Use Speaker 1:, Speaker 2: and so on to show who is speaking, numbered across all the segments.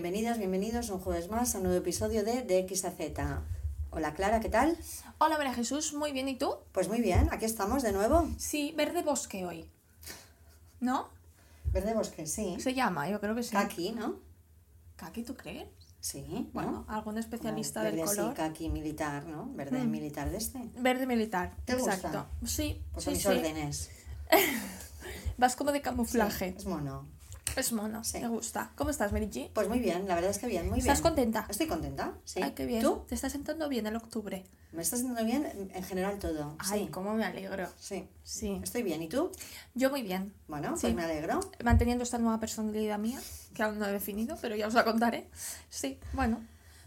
Speaker 1: Bienvenidas, bienvenidos un jueves más a un nuevo episodio de De X a Z. Hola Clara, ¿qué tal?
Speaker 2: Hola María Jesús, muy bien, ¿y tú?
Speaker 1: Pues muy bien, aquí estamos de nuevo.
Speaker 2: Sí, verde bosque hoy. ¿No?
Speaker 1: Verde bosque, sí.
Speaker 2: Se llama, yo creo que sí.
Speaker 1: Kaki, ¿no?
Speaker 2: ¿Kaki tú crees?
Speaker 1: Sí, ¿no?
Speaker 2: Bueno, algún especialista del
Speaker 1: verde así,
Speaker 2: color.
Speaker 1: kaki militar, ¿no? Verde
Speaker 2: Mm.
Speaker 1: militar de este.
Speaker 2: Verde militar.
Speaker 1: ¿Te gusta?
Speaker 2: Exacto. Sí,
Speaker 1: Pues
Speaker 2: sí,
Speaker 1: mis
Speaker 2: sí.
Speaker 1: órdenes.
Speaker 2: Vas como de camuflaje.
Speaker 1: Es mono.
Speaker 2: Es mono,
Speaker 1: Sí.
Speaker 2: me gusta. ¿Cómo estás, Merichi?
Speaker 1: Pues muy bien, la verdad es que bien, muy bien.
Speaker 2: ¿Estás contenta?
Speaker 1: Estoy contenta, sí.
Speaker 2: Ay, qué bien.
Speaker 1: ¿Tú?
Speaker 2: Te está sentando bien el octubre.
Speaker 1: Me estás haciendo bien en- en general todo.
Speaker 2: Ay,
Speaker 1: sí.
Speaker 2: cómo me alegro.
Speaker 1: Sí.
Speaker 2: Sí.
Speaker 1: Estoy bien, ¿y tú?
Speaker 2: Yo muy bien.
Speaker 1: Bueno,
Speaker 2: Sí.
Speaker 1: pues me alegro.
Speaker 2: Manteniendo esta nueva personalidad mía, que aún no he definido, pero ya os la contaré. Sí, bueno.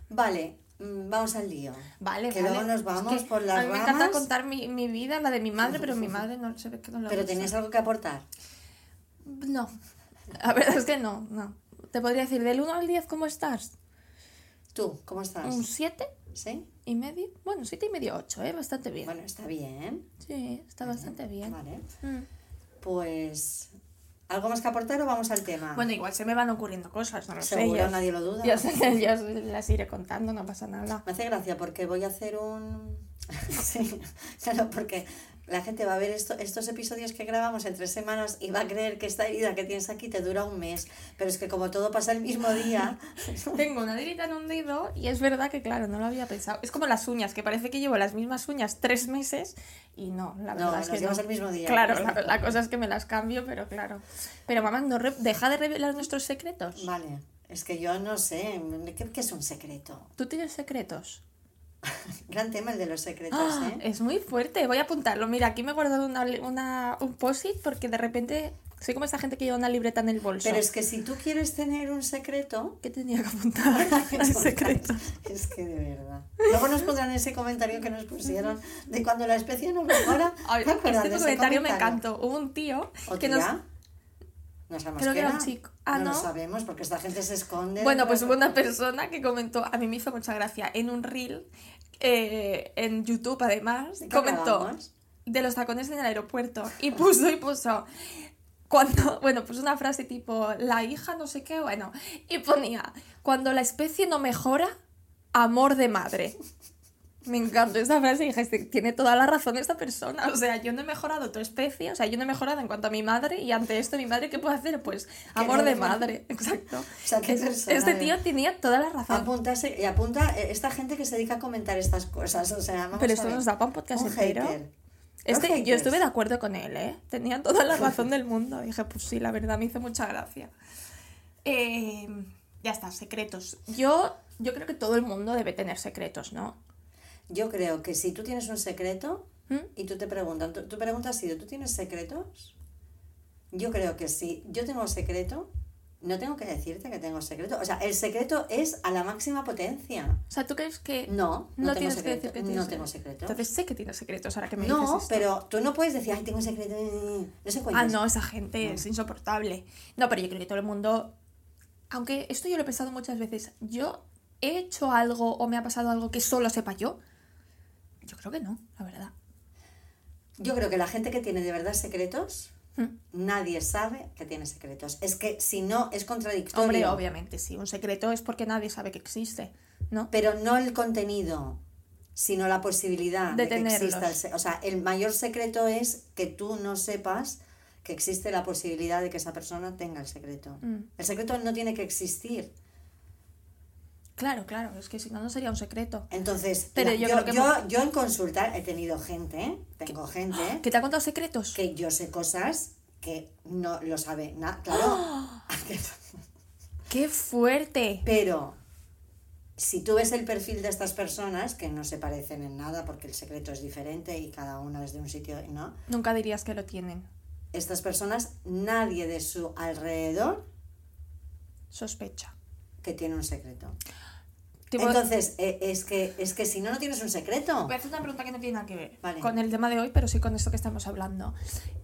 Speaker 1: Vale, mm, vamos al lío.
Speaker 2: Vale,
Speaker 1: Que
Speaker 2: vale.
Speaker 1: luego nos
Speaker 2: Es
Speaker 1: vamos
Speaker 2: que
Speaker 1: por las
Speaker 2: A mí me encanta
Speaker 1: ramas.
Speaker 2: contar mi, mi vida, la de mi madre, pero mi madre no se ve que no la
Speaker 1: Pero
Speaker 2: gusta.
Speaker 1: tenías algo que aportar.
Speaker 2: No, la verdad es que no, no. Te podría decir, del 1 al 10, ¿cómo estás?
Speaker 1: ¿Tú, cómo estás?
Speaker 2: ¿Un 7
Speaker 1: ¿Sí?
Speaker 2: y medio? Bueno, 7 y medio, 8, ¿eh? Bastante bien.
Speaker 1: Bueno, está bien.
Speaker 2: Sí, está bastante bien.
Speaker 1: Vale.
Speaker 2: Mm.
Speaker 1: Pues, ¿algo más que aportar o vamos al tema?
Speaker 2: Bueno, igual se me van ocurriendo cosas, no lo sé.
Speaker 1: Seguro,
Speaker 2: Yo,
Speaker 1: nadie lo duda.
Speaker 2: yo, yo las iré contando, no pasa nada.
Speaker 1: Me hace gracia porque voy a hacer un... sí, claro, porque la gente va a ver esto, estos episodios que grabamos en tres semanas y va a creer que esta herida que tienes aquí te dura un mes. Pero es que como todo pasa el mismo día...
Speaker 2: Tengo una herida en un dedo y es verdad que, claro, no lo había pensado. Es como las uñas, que parece que llevo las mismas uñas tres meses y no, la
Speaker 1: No,
Speaker 2: verdad es
Speaker 1: las
Speaker 2: que no.
Speaker 1: el mismo día.
Speaker 2: Claro, la, cosa es que me las cambio, pero claro. Pero mamá, no re- deja de revelar nuestros secretos.
Speaker 1: Vale, es que yo no sé, ¿qué, qué es un secreto?
Speaker 2: ¿Tú tienes secretos?
Speaker 1: Gran tema el de los secretos,
Speaker 2: ¡Ah!
Speaker 1: ¿eh?
Speaker 2: Es muy fuerte, voy a apuntarlo. Mira, aquí me he guardado una, una- un post-it porque de repente soy como esa gente que lleva una libreta en el bolso.
Speaker 1: Pero es que si tú quieres tener un secreto,
Speaker 2: ¿Qué tenía que apuntar? El secreto.
Speaker 1: Es que de verdad. Luego nos pondrán ese comentario que nos pusieron de cuando la especie no mejora.
Speaker 2: Ay,
Speaker 1: ¿Te acuerdas
Speaker 2: este
Speaker 1: ese
Speaker 2: comentario me encantó. Hubo un tío
Speaker 1: ¿O
Speaker 2: que nos...
Speaker 1: No sabemos
Speaker 2: Creo
Speaker 1: qué
Speaker 2: que era un chico. Ah,
Speaker 1: no, lo
Speaker 2: ¿no?
Speaker 1: sabemos porque esta gente se esconde.
Speaker 2: Bueno, pues hubo una persona que comentó, a mí me hizo mucha gracia, en un reel, eh, en YouTube además,
Speaker 1: ¿De qué
Speaker 2: comentó de los tacones en el aeropuerto y puso y puso cuando, bueno, puso una frase tipo la hija no sé qué, bueno, y ponía cuando la especie no mejora, amor de madre. Me encantó esa frase y dije, "Este- tiene toda la razón esta persona. O sea, yo no he mejorado tu especie, o sea, yo no he mejorado en cuanto a mi madre y ante esto mi madre, ¿qué puede hacer? Pues amor de madre, exacto.
Speaker 1: sea, qué
Speaker 2: Es-
Speaker 1: persona
Speaker 2: este
Speaker 1: de-
Speaker 2: tío tenía toda la razón.
Speaker 1: Apuntarse, y apunta eh, esta gente que se dedica a comentar estas cosas. O sea, vamos
Speaker 2: Pero
Speaker 1: a
Speaker 2: esto
Speaker 1: ver.
Speaker 2: nos da para un podcast
Speaker 1: Un
Speaker 2: entero.
Speaker 1: hater.
Speaker 2: Este, yo estuve de acuerdo con él, ¿eh? Tenía toda la razón del mundo. Dije, pues sí, la verdad me hizo mucha gracia. Eh, ya está, secretos. Yo, yo creo que todo el mundo debe tener secretos, ¿no?
Speaker 1: Yo creo que si tú tienes un secreto
Speaker 2: ¿Mm?
Speaker 1: y tú te preguntan, tu, tu pregunta ha sido, ¿tú tienes secretos? Yo creo que si yo tengo secreto, no tengo que decirte que tengo secreto. O sea, el secreto es a la máxima potencia.
Speaker 2: O sea, ¿tú crees que
Speaker 1: No, no,
Speaker 2: no
Speaker 1: tengo
Speaker 2: tienes que
Speaker 1: secreto.
Speaker 2: decir que
Speaker 1: no
Speaker 2: tienes
Speaker 1: tengo
Speaker 2: secretos?
Speaker 1: secreto.
Speaker 2: Entonces sé que tienes secretos ahora que me dices
Speaker 1: no,
Speaker 2: esto.
Speaker 1: pero tú no puedes decir, ay, tengo un secreto. No sé
Speaker 2: Ah, no, esa gente es insoportable. No, pero yo creo que todo el mundo. Aunque esto yo lo he pensado muchas veces. ¿Yo he hecho algo o me ha pasado algo que solo sepa yo? Creo que no, la verdad.
Speaker 1: Yo creo que la gente que tiene de verdad secretos,
Speaker 2: Mm.
Speaker 1: nadie sabe que tiene secretos. Es que si no, es contradictorio.
Speaker 2: Hombre, obviamente, sí. Un secreto es porque nadie sabe que existe, ¿no?
Speaker 1: Pero no el contenido, sino la posibilidad
Speaker 2: De
Speaker 1: de, que exista. El o sea, el mayor secreto es que tú no sepas que existe la posibilidad de que esa persona tenga el secreto.
Speaker 2: Mm.
Speaker 1: El secreto no tiene que existir.
Speaker 2: Claro, claro, es que si no, no sería un secreto.
Speaker 1: Entonces,
Speaker 2: Pero
Speaker 1: la-
Speaker 2: yo
Speaker 1: yo,
Speaker 2: creo que
Speaker 1: yo, en consulta he tenido gente, ¿eh? tengo gente
Speaker 2: ¿Que te ha contado secretos?
Speaker 1: que yo sé cosas que no lo sabe nada, claro.
Speaker 2: ¡Qué fuerte!
Speaker 1: Pero si tú ves el perfil de estas personas, que no se parecen en nada porque el secreto es diferente y cada una es de un sitio, ¿no?
Speaker 2: Nunca dirías que lo tienen.
Speaker 1: Estas personas, nadie de su alrededor
Speaker 2: Sospecha.
Speaker 1: que tiene un secreto. Entonces, eh, es, que, es que si no, no tienes un secreto.
Speaker 2: Voy a hacer una pregunta que no tiene nada que ver
Speaker 1: Vale.
Speaker 2: con el tema de hoy, pero sí con esto que estamos hablando.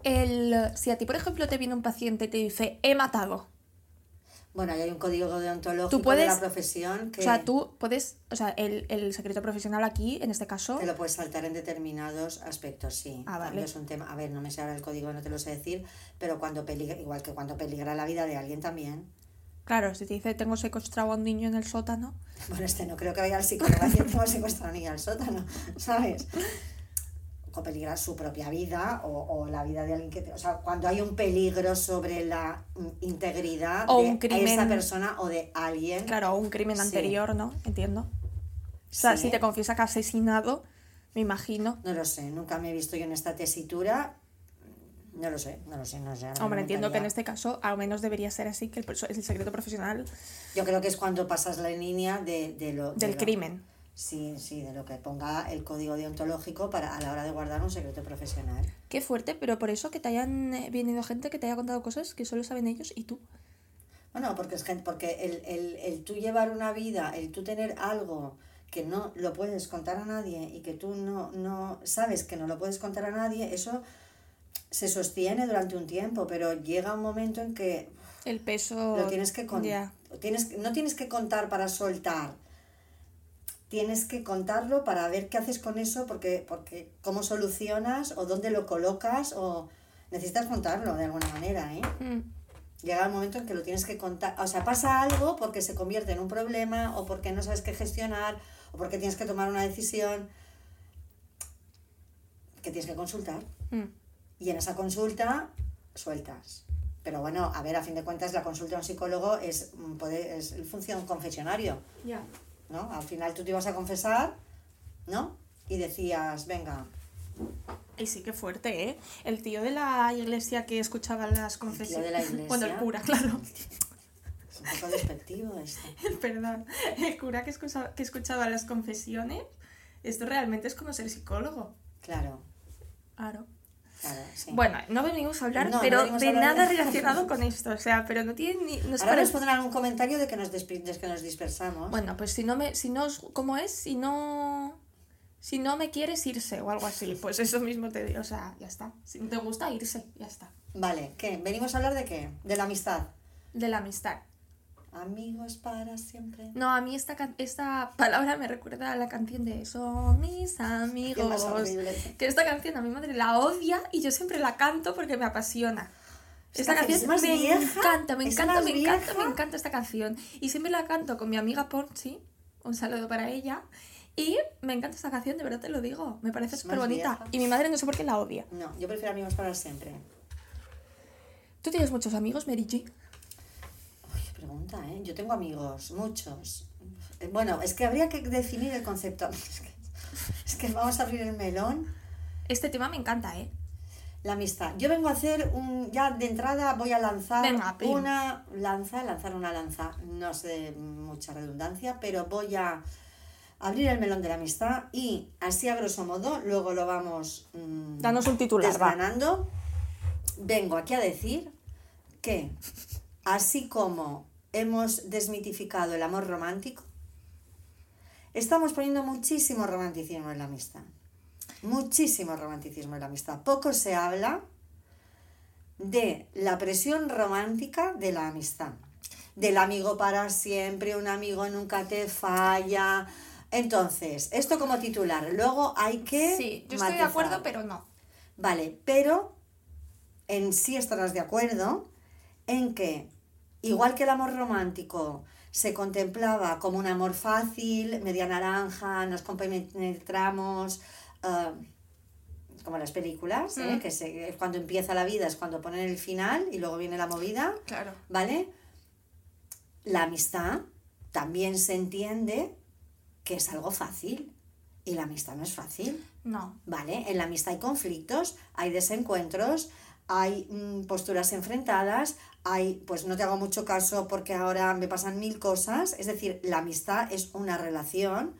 Speaker 2: El, si a ti, por ejemplo, te viene un paciente y te dice, he matado.
Speaker 1: Bueno, ahí hay un código deontológico
Speaker 2: Tú
Speaker 1: de
Speaker 2: puedes-
Speaker 1: la profesión que
Speaker 2: O sea, tú puedes, o sea, el, el secreto profesional aquí, en este caso,
Speaker 1: te lo puedes saltar en determinados aspectos, sí.
Speaker 2: Ah, vale.
Speaker 1: es un tema, a ver, no me sé ahora el código, no te lo sé decir, pero cuando peligra, igual que cuando peligra la vida de alguien también.
Speaker 2: Claro, si te dice tengo secuestrado a un niño en el sótano.
Speaker 1: Bueno, este no creo que vaya al psicólogo decir tengo secuestrado a un niño al sótano, ¿sabes? O peligrar su propia vida o, o la vida de alguien que... O sea, cuando hay un peligro sobre la integridad
Speaker 2: O
Speaker 1: de
Speaker 2: un crimen.
Speaker 1: esa persona o de alguien.
Speaker 2: Claro, un crimen
Speaker 1: Sí.
Speaker 2: anterior, ¿no? Entiendo. O sea,
Speaker 1: Sí.
Speaker 2: si te confiesa que ha asesinado, me imagino.
Speaker 1: No lo sé, nunca me he visto yo en esta tesitura. No lo sé, no lo sé, no sé.
Speaker 2: Hombre, entiendo que en este caso al menos debería ser así, que el, el secreto profesional
Speaker 1: Yo creo que es cuando pasas la línea de, de lo... de
Speaker 2: del
Speaker 1: lo-
Speaker 2: crimen.
Speaker 1: Sí, sí, de lo que ponga el código deontológico para a la hora de guardar un secreto profesional.
Speaker 2: Qué fuerte, pero por eso que te hayan eh, venido gente que te haya contado cosas que solo saben ellos y tú.
Speaker 1: Bueno, porque es gente, porque el, el, el tú llevar una vida, el tú tener algo que no lo puedes contar a nadie y que tú no, no sabes que no lo puedes contar a nadie, eso se sostiene durante un tiempo, pero llega un momento en que
Speaker 2: El peso.
Speaker 1: lo tienes que contar. Tienes, no tienes que contar para soltar. Tienes que contarlo para ver qué haces con eso, porque, porque cómo solucionas o dónde lo colocas o necesitas contarlo de alguna manera, ¿eh?
Speaker 2: Mm,
Speaker 1: Llega el momento en que lo tienes que contar. O sea, pasa algo porque se convierte en un problema o porque no sabes qué gestionar o porque tienes que tomar una decisión que tienes que consultar.
Speaker 2: mm.
Speaker 1: Y en esa consulta sueltas. Pero bueno, a ver, a fin de cuentas, la consulta a un psicólogo es, mm, puede, es función confesionario,
Speaker 2: Ya.
Speaker 1: ¿no? Al final tú te ibas a confesar, ¿no? Y decías, venga,
Speaker 2: Y sí, qué fuerte, ¿eh? El tío de la iglesia que escuchaba las confesiones.
Speaker 1: de la iglesia.
Speaker 2: Bueno, el cura, claro.
Speaker 1: es un poco despectivo esto.
Speaker 2: Perdón. El cura que escuchaba, que escuchaba las confesiones. Esto realmente es como ser psicólogo.
Speaker 1: Claro,
Speaker 2: Claro.
Speaker 1: Claro, sí.
Speaker 2: Bueno, no venimos a hablar,
Speaker 1: No, no
Speaker 2: pero
Speaker 1: venimos
Speaker 2: de
Speaker 1: hablar
Speaker 2: nada
Speaker 1: de-
Speaker 2: relacionado con esto. O sea, pero no tiene ni. No es
Speaker 1: Ahora
Speaker 2: para-
Speaker 1: nos pondrán un comentario de que nos, de que nos dispersamos.
Speaker 2: Bueno, pues si no me. Si no. ¿Cómo es? Si no. Si no me quieres irse o algo así. Pues eso mismo te digo. O sea, ya está. Si no te gusta irse, ya está.
Speaker 1: Vale, ¿qué? ¿Venimos a hablar de qué? De la amistad.
Speaker 2: De la amistad.
Speaker 1: Amigos para siempre.
Speaker 2: No, a mí esta, esta palabra me recuerda a la canción de Son mis amigos.
Speaker 1: horrible.
Speaker 2: Que esta canción a mi madre la odia y yo siempre la canto porque me apasiona. Esta
Speaker 1: Esta
Speaker 2: canción
Speaker 1: es más
Speaker 2: me
Speaker 1: vieja,
Speaker 2: encanta, me
Speaker 1: es
Speaker 2: encanta, me encanta, me encanta esta canción. Y siempre la canto con mi amiga Ponchi. Un saludo para ella. Y me encanta esta canción, de verdad te lo digo. Me parece
Speaker 1: Es
Speaker 2: súper bonita.
Speaker 1: vieja.
Speaker 2: Y mi madre no sé por qué la odia.
Speaker 1: No, yo prefiero amigos para siempre.
Speaker 2: ¿Tú tienes muchos amigos,
Speaker 1: qué pregunta, ¿eh? Yo tengo amigos, muchos. Eh, Bueno, es que habría que definir el concepto. Es que, es que vamos a abrir el melón.
Speaker 2: Este tema me encanta, ¿eh?
Speaker 1: La amistad. Yo vengo a hacer un. Ya de entrada voy a lanzar
Speaker 2: Venga,
Speaker 1: una lanza, lanzar una lanza. No sé mucha redundancia, pero voy a abrir el melón de la amistad y así a grosso modo, luego lo vamos. mm,
Speaker 2: Danos un titular, va.
Speaker 1: desgranando. Vengo aquí a decir que, así como hemos desmitificado el amor romántico, estamos poniendo muchísimo romanticismo en la amistad. Muchísimo romanticismo en la amistad. Poco se habla de la presión romántica de la amistad. Del amigo para siempre, un amigo nunca te falla. Entonces, esto como titular. Luego hay que.
Speaker 2: Sí, yo estoy de acuerdo, pero no.
Speaker 1: Vale, pero en sí estarás de acuerdo en que, igual que el amor romántico se contemplaba como un amor fácil, media naranja, nos compenetramos, ah, como las películas, ¿eh?
Speaker 2: Mm.
Speaker 1: que se, es cuando empieza la vida, es cuando ponen el final y luego viene la movida,
Speaker 2: Claro.
Speaker 1: ¿vale? La amistad también se entiende que es algo fácil y la amistad no es fácil.
Speaker 2: No.
Speaker 1: ¿Vale? En la amistad hay conflictos, hay desencuentros, hay mm, posturas enfrentadas, hay, pues no te hago mucho caso porque ahora me pasan mil cosas. Es decir, la amistad es una relación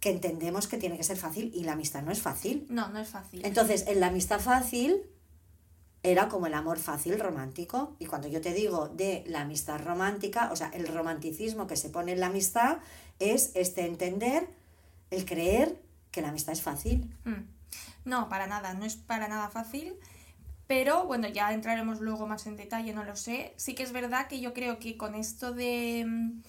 Speaker 1: que entendemos que tiene que ser fácil y la amistad no es fácil.
Speaker 2: No, no es fácil.
Speaker 1: Entonces, en la amistad fácil era como el amor fácil romántico. Y cuando yo te digo de la amistad romántica, o sea, el romanticismo que se pone en la amistad es este entender, el creer que la amistad es fácil.
Speaker 2: Mm. No, para nada, no es para nada fácil. Pero bueno, ya entraremos luego más en detalle, no lo sé. Sí que es verdad que yo creo que con esto de... mm,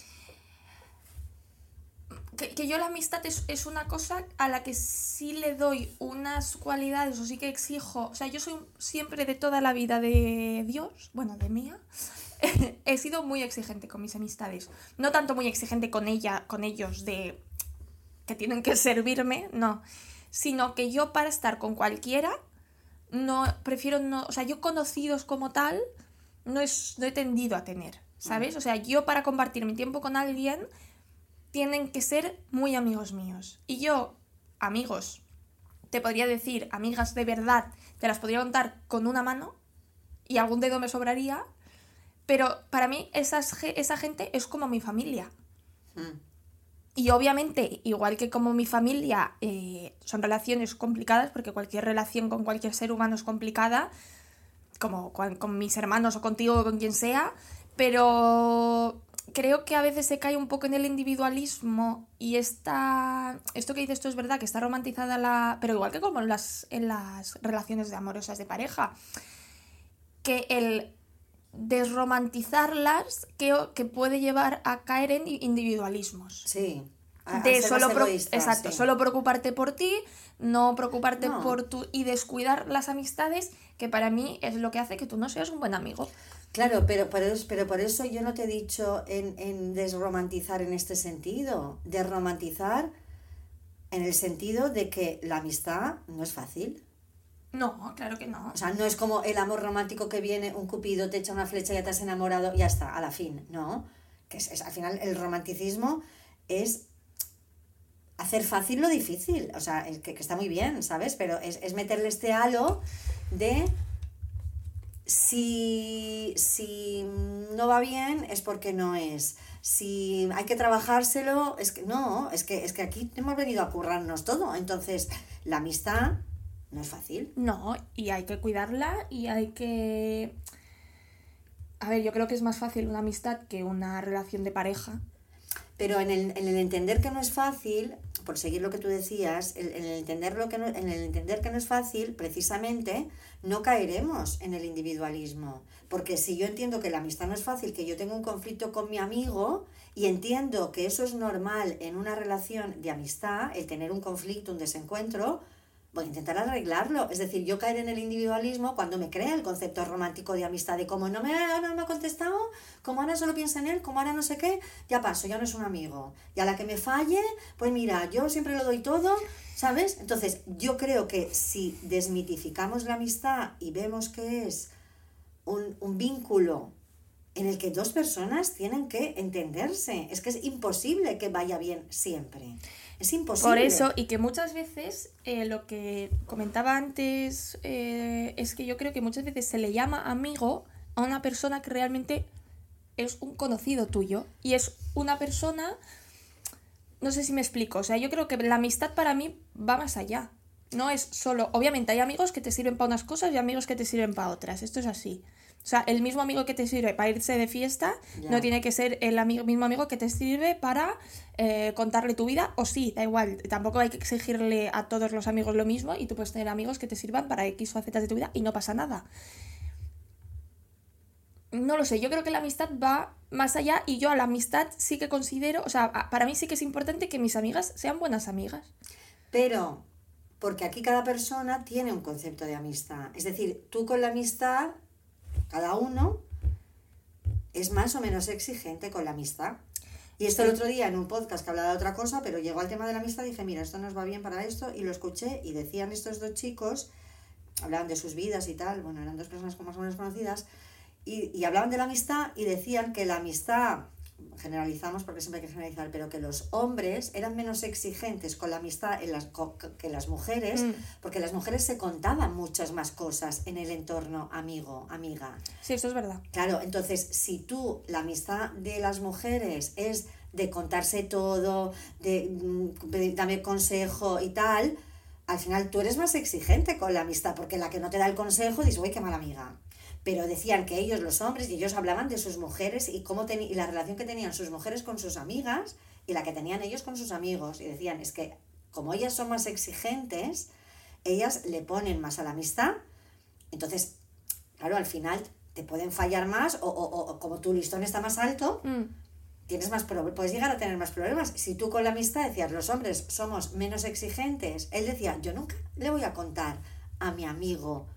Speaker 2: que, que yo la amistad es, es una cosa a la que sí le doy unas cualidades o sí que exijo. O sea, yo soy siempre de toda la vida de Dios, bueno, de mía. he sido muy exigente con mis amistades. No tanto muy exigente con ella, con ellos, de que tienen que servirme, no. Sino que yo para estar con cualquiera, no, prefiero no. O sea, yo conocidos como tal, no, es, no he tendido a tener, ¿sabes? O sea, yo para compartir mi tiempo con alguien, tienen que ser muy amigos míos. Y yo, amigos, te podría decir, amigas de verdad, te las podría contar con una mano y algún dedo me sobraría, pero para mí esas, esa gente es como mi familia.
Speaker 1: Mm.
Speaker 2: Y obviamente, igual que como mi familia, eh, son relaciones complicadas, porque cualquier relación con cualquier ser humano es complicada, como con, mis hermanos o contigo o con quien sea, pero creo que a veces se cae un poco en el individualismo y está esto que dices tú es verdad que está romantizada la pero igual que como en las en las relaciones de amorosas de pareja que el desromantizarlas que, que puede llevar a caer en individualismos
Speaker 1: Sí. a-
Speaker 2: de solo
Speaker 1: egoísta,
Speaker 2: exacto
Speaker 1: sí.
Speaker 2: solo preocuparte por ti no preocuparte
Speaker 1: No.
Speaker 2: por tu y descuidar las amistades que para mí es lo que hace que tú no seas un buen amigo
Speaker 1: Claro, pero por, eso, pero por eso yo no te he dicho en, en desromantizar en este sentido. Desromantizar en el sentido de que la amistad no es fácil.
Speaker 2: No claro que no
Speaker 1: O sea, no es como el amor romántico que viene, un cupido te echa una flecha y ya te has enamorado, ya está, a la fin. No. Que es, al final el romanticismo es hacer fácil lo difícil. O sea, que, que está muy bien, ¿sabes? Pero es, es meterle este halo de si, si no va bien es porque no es. Si hay que trabajárselo, es que no, es que, es que aquí hemos venido a currarnos todo. Entonces, la amistad no es fácil.
Speaker 2: No, y hay que cuidarla y hay que... A ver, yo creo que es más fácil una amistad que una relación de pareja.
Speaker 1: Pero en el, en el entender que no es fácil, por seguir lo que tú decías, en el, entender lo que no, en el entender que no es fácil, precisamente no caeremos en el individualismo. Porque si yo entiendo que la amistad no es fácil, que yo tengo un conflicto con mi amigo y entiendo que eso es normal en una relación de amistad, el tener un conflicto, un desencuentro, voy a intentar arreglarlo. Es decir, yo caer en el individualismo cuando me crea el concepto romántico de amistad, de como no me, no me ha contestado, como ahora solo piensa en él, como ahora no sé qué, ya paso, ya no es un amigo. Y a la que me falle, pues mira, yo siempre lo doy todo, ¿sabes? Entonces, yo creo que si desmitificamos la amistad y vemos que es un vínculo en el que dos personas tienen que entenderse, es que es imposible que vaya bien siempre. Es imposible.
Speaker 2: Por eso, y que muchas veces, eh, lo que comentaba antes, eh, es que yo creo que muchas veces se le llama amigo a una persona que realmente es un conocido tuyo. Y es una persona, no sé si me explico, o sea, yo creo que la amistad para mí va más allá. No es solo, obviamente hay amigos que te sirven para unas cosas y amigos que te sirven para otras, esto es así. O sea, el mismo amigo que te sirve para irse de fiesta no tiene que ser el amigo, mismo amigo que te sirve para eh, contarle tu vida, o sí, da igual, tampoco hay que exigirle a todos los amigos lo mismo y tú puedes tener amigos que te sirvan para X o Z de tu vida y no pasa nada. No lo sé, yo creo que la amistad va más allá y yo a la amistad sí que considero, o sea, para mí sí que es importante que mis amigas sean buenas amigas.
Speaker 1: Pero, porque aquí cada persona tiene un concepto de amistad. Es decir, tú con la amistad, cada uno es más o menos exigente con la amistad. Y esto el otro día en un podcast que hablaba de otra cosa, pero llegó al tema de la amistad y dije, mira, esto nos va bien para esto, y lo escuché y decían estos dos chicos, hablaban de sus vidas y tal, bueno, eran dos personas como más o menos conocidas, y, y hablaban de la amistad y decían que la amistad, generalizamos porque siempre hay que generalizar, pero que los hombres eran menos exigentes con la amistad en las, que las mujeres,
Speaker 2: Mm.
Speaker 1: porque las mujeres se contaban muchas más cosas en el entorno amigo, amiga.
Speaker 2: Sí, eso es verdad.
Speaker 1: Claro, entonces si tú, la amistad de las mujeres es de contarse todo, de mm, pedir- dame consejo y tal, al final tú eres más exigente con la amistad, porque la que no te da el consejo dices, uy, qué mala amiga. Pero decían que ellos, los hombres, y ellos hablaban de sus mujeres y cómo y la relación que tenían sus mujeres con sus amigas y la que tenían ellos con sus amigos. Y decían, es que como ellas son más exigentes, ellas le ponen más a la amistad. Entonces, claro, al final te pueden fallar más o, o- como tu listón está más alto,
Speaker 2: Mm.
Speaker 1: tienes más problemas, puedes llegar a tener más problemas. Si tú con la amistad decías, los hombres somos menos exigentes, él decía, yo nunca le voy a contar a mi amigo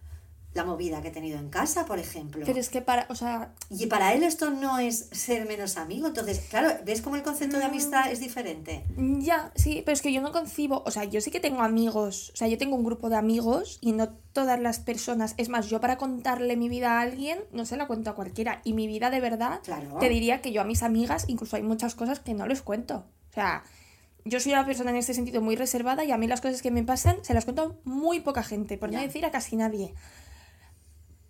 Speaker 1: la movida que he tenido en casa, por ejemplo.
Speaker 2: Pero es que para, o sea...
Speaker 1: Y para él esto no es ser menos amigo. Entonces, claro, ¿ves cómo el concepto de amistad es diferente?
Speaker 2: Ya, sí, pero es que yo no concibo, o sea, yo sí que tengo amigos, o sea, yo tengo un grupo de amigos y no todas las personas, es más, yo para contarle mi vida a alguien, no se la cuento a cualquiera. Y mi vida de verdad,
Speaker 1: Claro.
Speaker 2: te diría que yo a mis amigas, incluso hay muchas cosas que no les cuento. O sea, yo soy una persona en este sentido muy reservada y a mí las cosas que me pasan se las cuento a muy poca gente, por no decir a casi nadie.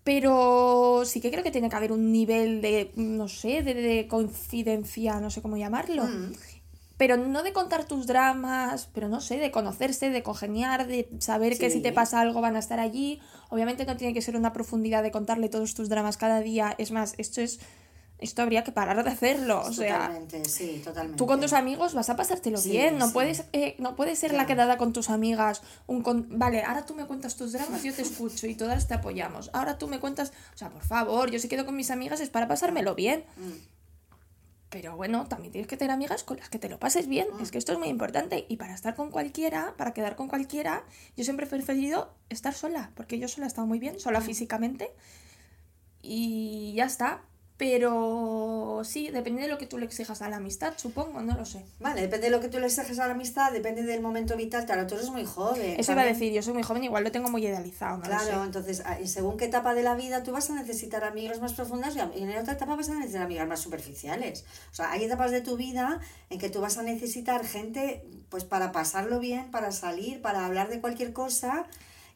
Speaker 2: Pero sí que creo que tiene que haber un nivel de, no sé, de, de confidencia, no sé cómo llamarlo.
Speaker 1: Mm.
Speaker 2: Pero no de contar tus dramas, pero no sé, de conocerse, de congeniar, de saber que si te pasa algo van a estar allí. Obviamente no tiene que ser una profundidad de contarle todos tus dramas cada día. Es más, esto es. Esto habría que parar de hacerlo. O sea,
Speaker 1: totalmente, sí, totalmente.
Speaker 2: Tú con tus amigos vas a pasártelo
Speaker 1: Sí,
Speaker 2: bien, no
Speaker 1: sí.
Speaker 2: puedes, eh, no puedes ser la
Speaker 1: Ya.
Speaker 2: quedada con tus amigas, un con- vale, ahora tú me cuentas tus dramas, yo te escucho y todas te apoyamos. Ahora tú me cuentas, o sea, por favor, yo si quedo con mis amigas es para pasármelo bien.
Speaker 1: Mm.
Speaker 2: Pero bueno, también tienes que tener amigas con las que te lo pases bien,
Speaker 1: Mm.
Speaker 2: es que esto es muy importante. Y para estar con cualquiera, para quedar con cualquiera, yo siempre he preferido estar sola, porque yo sola he estado muy bien,
Speaker 1: Mm.
Speaker 2: sola físicamente. Y ya está. Pero sí, depende de lo que tú le exijas a la amistad, supongo, no lo sé.
Speaker 1: Vale, depende de lo que tú le exiges a la amistad, depende del momento vital. Claro, tú eres muy joven.
Speaker 2: Eso iba a decir, yo soy muy joven, igual lo tengo muy idealizado, no lo
Speaker 1: Claro,
Speaker 2: sé.
Speaker 1: entonces, ah, según qué etapa de la vida tú vas a necesitar amigas más profundas y en otra etapa vas a necesitar amigas más superficiales. O sea, hay etapas de tu vida en que tú vas a necesitar gente pues para pasarlo bien, para salir, para hablar de cualquier cosa.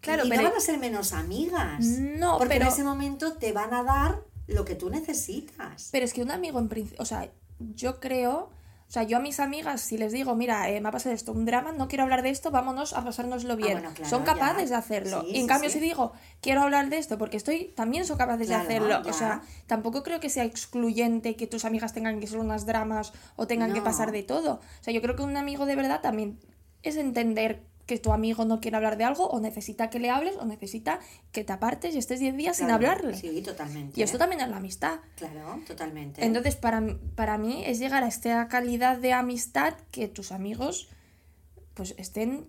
Speaker 2: Claro,
Speaker 1: y
Speaker 2: pero-
Speaker 1: no van a ser menos amigas.
Speaker 2: No,
Speaker 1: porque
Speaker 2: pero-
Speaker 1: en ese momento te van a dar lo que tú necesitas.
Speaker 2: Pero es que un amigo en principio, o sea, yo creo, o sea, yo a mis amigas, si les digo, mira, eh, me ha pasado esto, un drama, no quiero hablar de esto, vámonos a pasárnoslo bien.
Speaker 1: Ah, bueno, claro,
Speaker 2: son capaces
Speaker 1: ya.
Speaker 2: de hacerlo.
Speaker 1: Sí,
Speaker 2: y en
Speaker 1: sí,
Speaker 2: cambio,
Speaker 1: sí.
Speaker 2: si digo, quiero hablar de esto porque estoy, también son capaces
Speaker 1: Claro,
Speaker 2: de hacerlo.
Speaker 1: ya.
Speaker 2: O sea, tampoco creo que sea excluyente que tus amigas tengan que ser unas dramas o tengan que pasar de todo. O sea, yo creo que un amigo de verdad también es entender que tu amigo no quiere hablar de algo o necesita que le hables o necesita que te apartes y estés 10 días sin hablarle.
Speaker 1: Sí, totalmente.
Speaker 2: Y esto también es la amistad.
Speaker 1: Claro, totalmente.
Speaker 2: Entonces, para, para mí es llegar a esta calidad de amistad que tus amigos pues estén,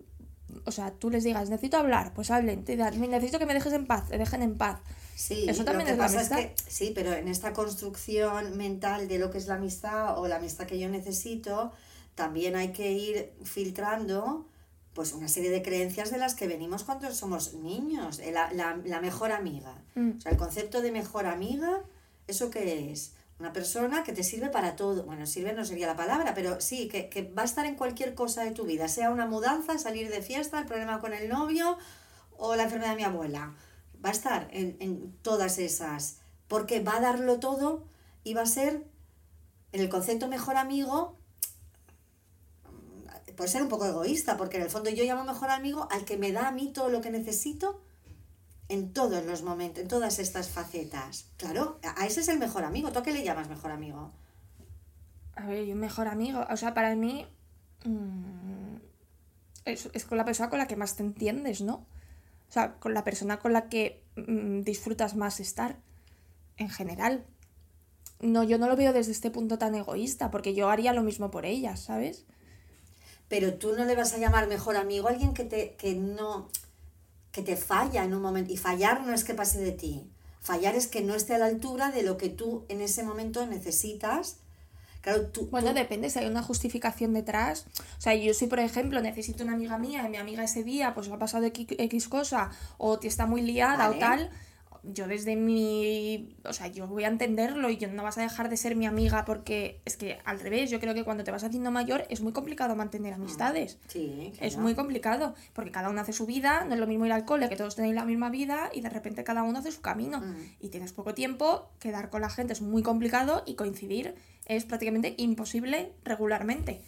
Speaker 2: o sea, tú les digas, necesito hablar, pues hablen, te dan, necesito que me dejes en paz, te dejen en paz.
Speaker 1: Sí,
Speaker 2: Eso también
Speaker 1: lo que
Speaker 2: es la amistad.
Speaker 1: que, sí, pero en esta construcción mental de lo que es la amistad o la amistad que yo necesito, también hay que ir filtrando pues una serie de creencias de las que venimos cuando somos niños. Eh, La, la- la mejor amiga.
Speaker 2: Mm.
Speaker 1: O sea, el concepto de mejor amiga, ¿eso qué es? Una persona que te sirve para todo. Bueno, sirve no sería la palabra, pero sí, que, que va a estar en cualquier cosa de tu vida, sea una mudanza, salir de fiesta, el problema con el novio o la enfermedad de mi abuela. Va a estar en, en todas esas, porque va a darlo todo y va a ser, en el concepto mejor amigo, puede ser un poco egoísta, porque en el fondo yo llamo mejor amigo al que me da a mí todo lo que necesito en todos los momentos, en todas estas facetas. Claro, a ese es el mejor amigo. ¿Tú a qué le llamas mejor amigo?
Speaker 2: A ver, yo un mejor amigo, o sea, para mí mm, es, es con la persona con la que más te entiendes, ¿no? O sea, con la persona con la que mm, disfrutas más estar, en general. No, yo no lo veo desde este punto tan egoísta, porque yo haría lo mismo por ellas, ¿sabes?
Speaker 1: Pero tú no le vas a llamar mejor amigo a alguien que te que no que te falla en un momento y fallar no es que pase de ti. Fallar es que no esté a la altura de lo que tú en ese momento necesitas. Claro, tú,
Speaker 2: Bueno,
Speaker 1: tú-
Speaker 2: depende si hay una justificación detrás. O sea, yo si, por ejemplo, necesito una amiga mía y mi amiga ese día pues ha pasado X, X cosa o te está muy liada
Speaker 1: Vale.
Speaker 2: o tal, yo desde mi... O sea, yo voy a entenderlo y yo no vas a dejar de ser mi amiga porque es que al revés, yo creo que cuando te vas haciendo mayor es muy complicado mantener amistades.
Speaker 1: sí,
Speaker 2: Es muy complicado, porque cada uno hace su vida, no es lo mismo ir al cole, que todos tenéis la misma vida, y de repente cada uno hace su camino.
Speaker 1: Mm.
Speaker 2: Y tienes poco tiempo, quedar con la gente es muy complicado y coincidir es prácticamente imposible regularmente.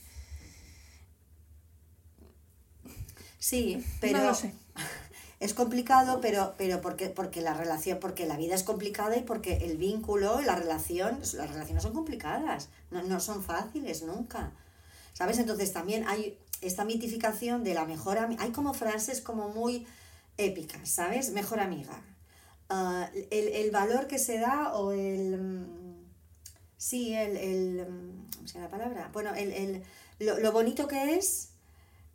Speaker 1: Sí, pero
Speaker 2: No lo sé.
Speaker 1: es complicado, pero, pero porque, porque la relación, porque la vida es complicada y porque el vínculo, la relación, las relaciones son complicadas, no, no son fáciles nunca. ¿Sabes? Entonces también hay esta mitificación de la mejor amiga. Hay como frases como muy épicas, ¿sabes? Mejor amiga. Ah, el, el valor que se da o el... mm, Sí, el, el mm, ¿cómo se llama la palabra? Bueno, el, el, lo, lo bonito que es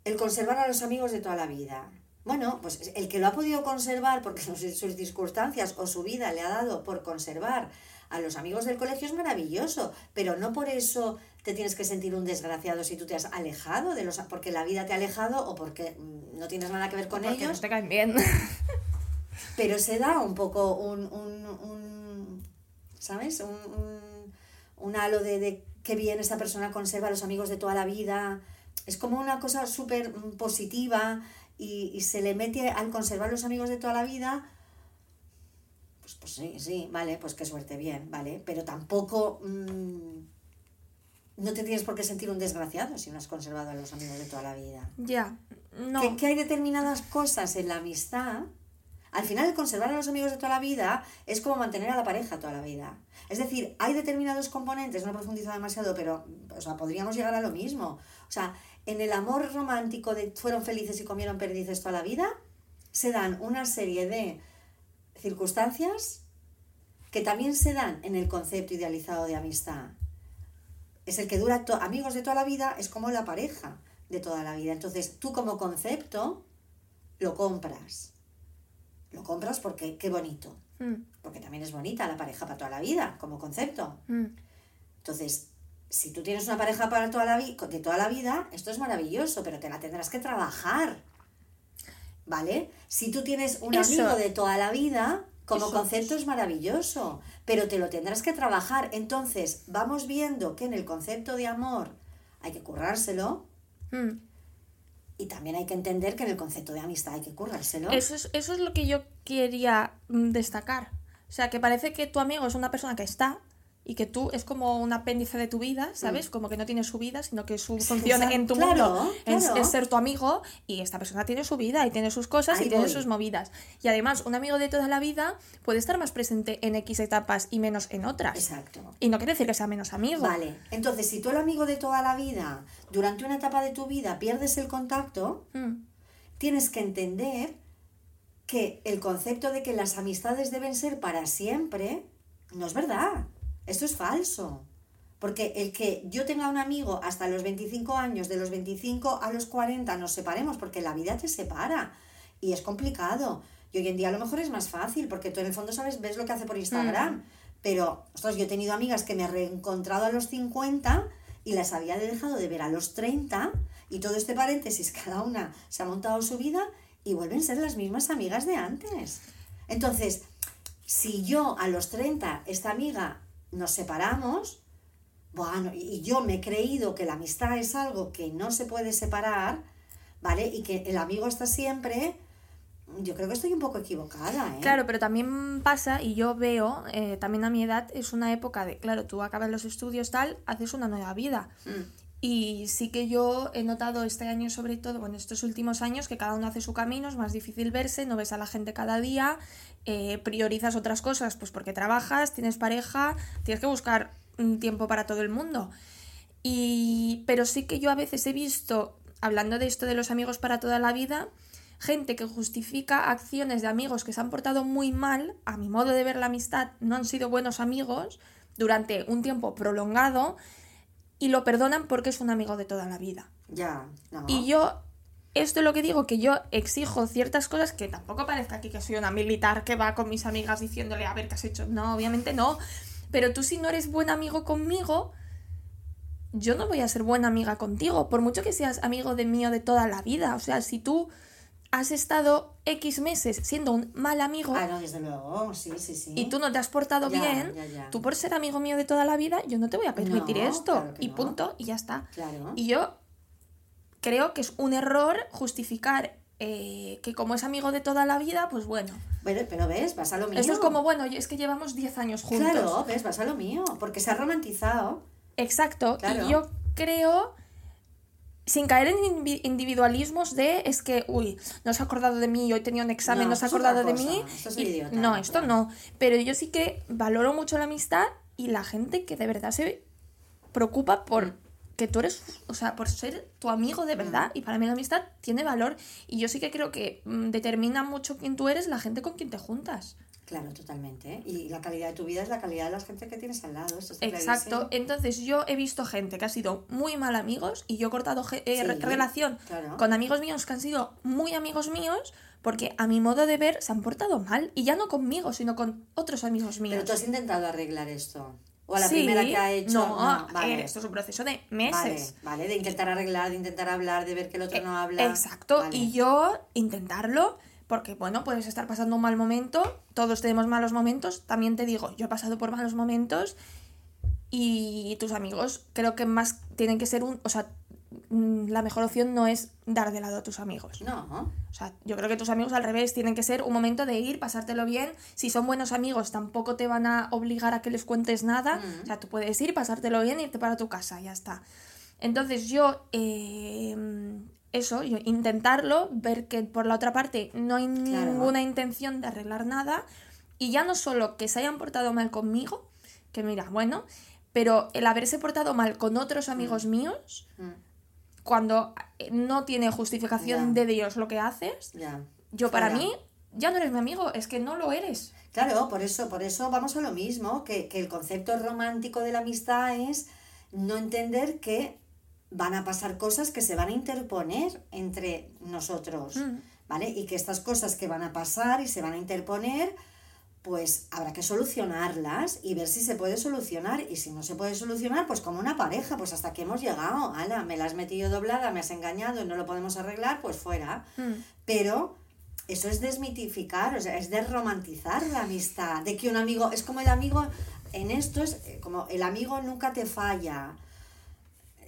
Speaker 1: el conservar a los amigos de toda la vida. Bueno, pues el que lo ha podido conservar porque sus, sus circunstancias o su vida le ha dado por conservar a los amigos del colegio es maravilloso, pero no por eso te tienes que sentir un desgraciado si tú te has alejado de los porque la vida te ha alejado o porque mm, no tienes nada que ver con
Speaker 2: Porque no
Speaker 1: ellos.
Speaker 2: te caen bien.
Speaker 1: Pero se da un poco un, un, un ¿sabes? Un, un, un halo de, de qué bien esta persona conserva a los amigos de toda la vida. Es como una cosa súper mm, positiva y, y se le mete al conservar los amigos de toda la vida. Pues, pues sí, sí, vale, pues qué suerte, bien, vale. Pero tampoco mm, no te tienes por qué sentir un desgraciado si no has conservado a los amigos de toda la vida
Speaker 2: ya, no.
Speaker 1: que, que hay determinadas cosas en la amistad. Al final, el conservar a los amigos de toda la vida es como mantener a la pareja toda la vida. Es decir, hay determinados componentes, no profundizo demasiado, pero o sea, podríamos llegar a lo mismo. O sea, en el amor romántico de fueron felices y comieron perdices toda la vida, se dan una serie de circunstancias que también se dan en el concepto idealizado de amistad. Es el que dura, amigos de toda la vida, es como la pareja de toda la vida. Entonces, tú como concepto lo compras. Lo compras porque qué bonito.
Speaker 2: Mm,
Speaker 1: Porque también es bonita la pareja para toda la vida, como concepto.
Speaker 2: mm.
Speaker 1: Entonces, si tú tienes una pareja para toda la de toda la vida, esto es maravilloso, pero te la tendrás que trabajar. ¿Vale? Si tú tienes un
Speaker 2: Eso.
Speaker 1: amigo de toda la vida, como
Speaker 2: Eso.
Speaker 1: concepto es maravilloso, pero te lo tendrás que trabajar. Entonces, vamos viendo que en el concepto de amor hay que currárselo
Speaker 2: Mm.
Speaker 1: y también hay que entender que en el concepto de amistad hay que currárselo.
Speaker 2: Eso es, eso es lo que yo quería mm, destacar. O sea, que parece que tu amigo es una persona que está y que tú es como un apéndice de tu vida, ¿sabes? Como que no tiene su vida, sino que su función en tu
Speaker 1: claro,
Speaker 2: mundo es,
Speaker 1: claro.
Speaker 2: es ser tu amigo y esta persona tiene su vida y tiene sus cosas
Speaker 1: Ahí
Speaker 2: y tiene sus movidas. Y además, un amigo de toda la vida puede estar más presente en X etapas y menos en otras.
Speaker 1: Exacto.
Speaker 2: Y no quiere decir que sea menos amigo.
Speaker 1: Vale, entonces si tú el amigo de toda la vida, durante una etapa de tu vida, pierdes el contacto,
Speaker 2: Mm,
Speaker 1: tienes que entender que el concepto de que las amistades deben ser para siempre no es verdad. Esto es falso. Porque el que yo tenga un amigo hasta los 25 años, de los 25 a los 40 nos separemos, porque la vida te separa y es complicado. Y hoy en día a lo mejor es más fácil, porque tú en el fondo sabes, ves lo que hace por Instagram. Pero, ostras, yo he tenido amigas que me he reencontrado a los 50 y las había dejado de ver a los 30 y todo este paréntesis, cada una se ha montado su vida y vuelven a ser las mismas amigas de antes. Entonces, si yo a los 30, esta amiga, nos separamos, bueno, y yo me he creído que la amistad es algo que no se puede separar, ¿vale? Y que el amigo está siempre, yo creo que estoy un poco equivocada, ¿eh?
Speaker 2: Claro, pero también pasa, y yo veo, eh, también a mi edad, es una época de, claro, tú acabas los estudios tal, haces una nueva vida.
Speaker 1: Mm,
Speaker 2: Y sí que yo he notado este año sobre todo, bueno, estos últimos años, que cada uno hace su camino, es más difícil verse, no ves a la gente cada día, eh, priorizas otras cosas, pues porque trabajas, tienes pareja, tienes que buscar un tiempo para todo el mundo. Y, pero sí que yo a veces he visto, hablando de esto de los amigos para toda la vida, gente que justifica acciones de amigos que se han portado muy mal, a mi modo de ver la amistad, no han sido buenos amigos durante un tiempo prolongado y lo perdonan porque es un amigo de toda la vida.
Speaker 1: ya, no.
Speaker 2: Y yo, esto es lo que digo, que yo exijo ciertas cosas que tampoco parezca aquí que soy una militar que va con mis amigas diciéndole a ver qué has hecho. No, obviamente no. Pero tú si no eres buen amigo conmigo, yo no voy a ser buena amiga contigo, por mucho que seas amigo de mío de toda la vida. O sea, si tú has estado X meses siendo un mal amigo
Speaker 1: Ah, no, desde luego, sí, sí, sí.
Speaker 2: y tú no te has portado
Speaker 1: Ya,
Speaker 2: bien,
Speaker 1: ya, ya.
Speaker 2: tú por ser amigo mío de toda la vida, yo no te voy a permitir
Speaker 1: No,
Speaker 2: esto.
Speaker 1: claro
Speaker 2: y
Speaker 1: no.
Speaker 2: punto, y ya está.
Speaker 1: Claro.
Speaker 2: Y yo creo que es un error justificar eh, que como es amigo de toda la vida, pues bueno.
Speaker 1: Bueno, pero ves, vas a lo mío.
Speaker 2: Esto es como, bueno, es que llevamos 10 años juntos.
Speaker 1: Claro, ves, vas a lo mío, porque se ha romantizado.
Speaker 2: Exacto.
Speaker 1: Claro.
Speaker 2: Y yo creo, sin caer en individualismos de, es que, uy, no se ha acordado de mí, hoy tenía un examen,
Speaker 1: No,
Speaker 2: no, se ha acordado de mí.
Speaker 1: esto es
Speaker 2: y-
Speaker 1: idiota,
Speaker 2: no, esto
Speaker 1: claro.
Speaker 2: no. Pero yo sí que valoro mucho la amistad y la gente que de verdad se preocupa por que tú eres, o sea, por ser tu amigo de verdad. Y para mí la amistad tiene valor. Y yo sí que creo que mm, determina mucho quién tú eres la gente con quien te juntas.
Speaker 1: Claro, totalmente. ¿eh? Y la calidad de tu vida es la calidad de la gente que tienes al lado. Está
Speaker 2: Exacto.
Speaker 1: clarísimo.
Speaker 2: Entonces yo he visto gente que ha sido muy mal amigos y yo he cortado eh,
Speaker 1: Sí,
Speaker 2: re- relación
Speaker 1: claro.
Speaker 2: con amigos míos que han sido muy amigos míos porque a mi modo de ver se han portado mal. Y ya no conmigo, sino con otros amigos míos.
Speaker 1: Pero tú has intentado arreglar esto. O a la
Speaker 2: Sí,
Speaker 1: primera que ha hecho.
Speaker 2: No, a
Speaker 1: vale.
Speaker 2: ver, esto es un proceso de meses.
Speaker 1: vale, de intentar arreglar, de intentar hablar, de ver que el otro no habla.
Speaker 2: Eh, Exacto,
Speaker 1: Vale.
Speaker 2: y yo intentarlo, porque bueno, puedes estar pasando un mal momento, todos tenemos malos momentos, también te digo, yo he pasado por malos momentos y tus amigos creo que más tienen que ser un, o sea, mm, la mejor opción no es dar de lado a tus amigos.
Speaker 1: No,
Speaker 2: O sea, yo creo que tus amigos al revés tienen que ser un momento de ir, pasártelo bien. Si son buenos amigos, tampoco te van a obligar a que les cuentes nada.
Speaker 1: Mm.
Speaker 2: O sea, tú puedes ir, pasártelo bien, irte para tu casa, ya está. Entonces yo, eh, eso, yo intentarlo, ver que por la otra parte no hay
Speaker 1: Claro.
Speaker 2: ninguna intención de arreglar nada. Y ya no solo que se hayan portado mal conmigo, que mira, bueno, pero el haberse portado mal con otros amigos míos,
Speaker 1: Mm,
Speaker 2: cuando eh, no tiene justificación de Dios lo que haces, yo para mí ya no eres mi amigo, es que no lo eres.
Speaker 1: Claro, por eso, por eso vamos a lo mismo, que, que el concepto romántico de la amistad es no entender que van a pasar cosas que se van a interponer entre nosotros,
Speaker 2: Mm.
Speaker 1: ¿vale? Y que estas cosas que van a pasar y se van a interponer, pues habrá que solucionarlas y ver si se puede solucionar. Y si no se puede solucionar, pues como una pareja, pues hasta que hemos llegado, ala, me la has metido doblada, me has engañado y no lo podemos arreglar, pues fuera.
Speaker 2: Mm.
Speaker 1: Pero eso es desmitificar, o sea, es desromantizar la amistad. De que un amigo, es como el amigo, en esto es eh, como el amigo nunca te falla.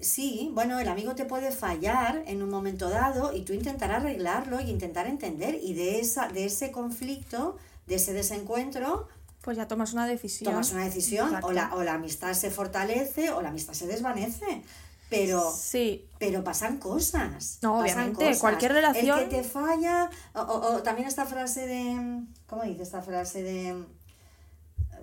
Speaker 1: Sí, bueno, el amigo te puede fallar en un momento dado y tú intentar arreglarlo y intentar entender. Y de, esa, de ese conflicto, de ese desencuentro,
Speaker 2: Pues ya tomas una decisión.
Speaker 1: tomas una decisión o la, o la amistad se fortalece o la amistad se desvanece. Pero
Speaker 2: Sí,
Speaker 1: pero pasan cosas.
Speaker 2: No,
Speaker 1: pasan
Speaker 2: obviamente,
Speaker 1: cosas.
Speaker 2: cualquier relación-
Speaker 1: El que te falla, o, o- o también esta frase de, ¿cómo dice esta frase de,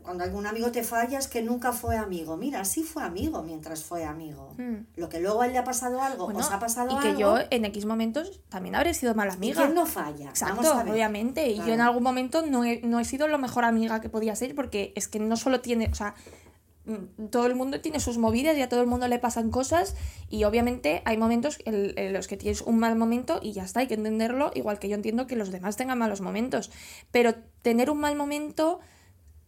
Speaker 1: cuando algún amigo te falla es que nunca fue amigo. Mira, sí fue amigo mientras fue amigo.
Speaker 2: Mm.
Speaker 1: Lo que luego a él le ha pasado algo,
Speaker 2: bueno,
Speaker 1: os ha pasado
Speaker 2: y
Speaker 1: algo.
Speaker 2: que yo en X momentos también habré sido mala
Speaker 1: ¿y
Speaker 2: amiga.
Speaker 1: quién no falla?
Speaker 2: Exacto,
Speaker 1: Vamos a ver.
Speaker 2: obviamente. Y yo en algún momento no he, no he sido la mejor amiga que podía ser porque es que no solo tiene, o sea, mm, todo el mundo tiene sus movidas y a todo el mundo le pasan cosas y obviamente hay momentos en, en los que tienes un mal momento y ya está, hay que entenderlo, igual que yo entiendo que los demás tengan malos momentos. Pero tener un mal momento,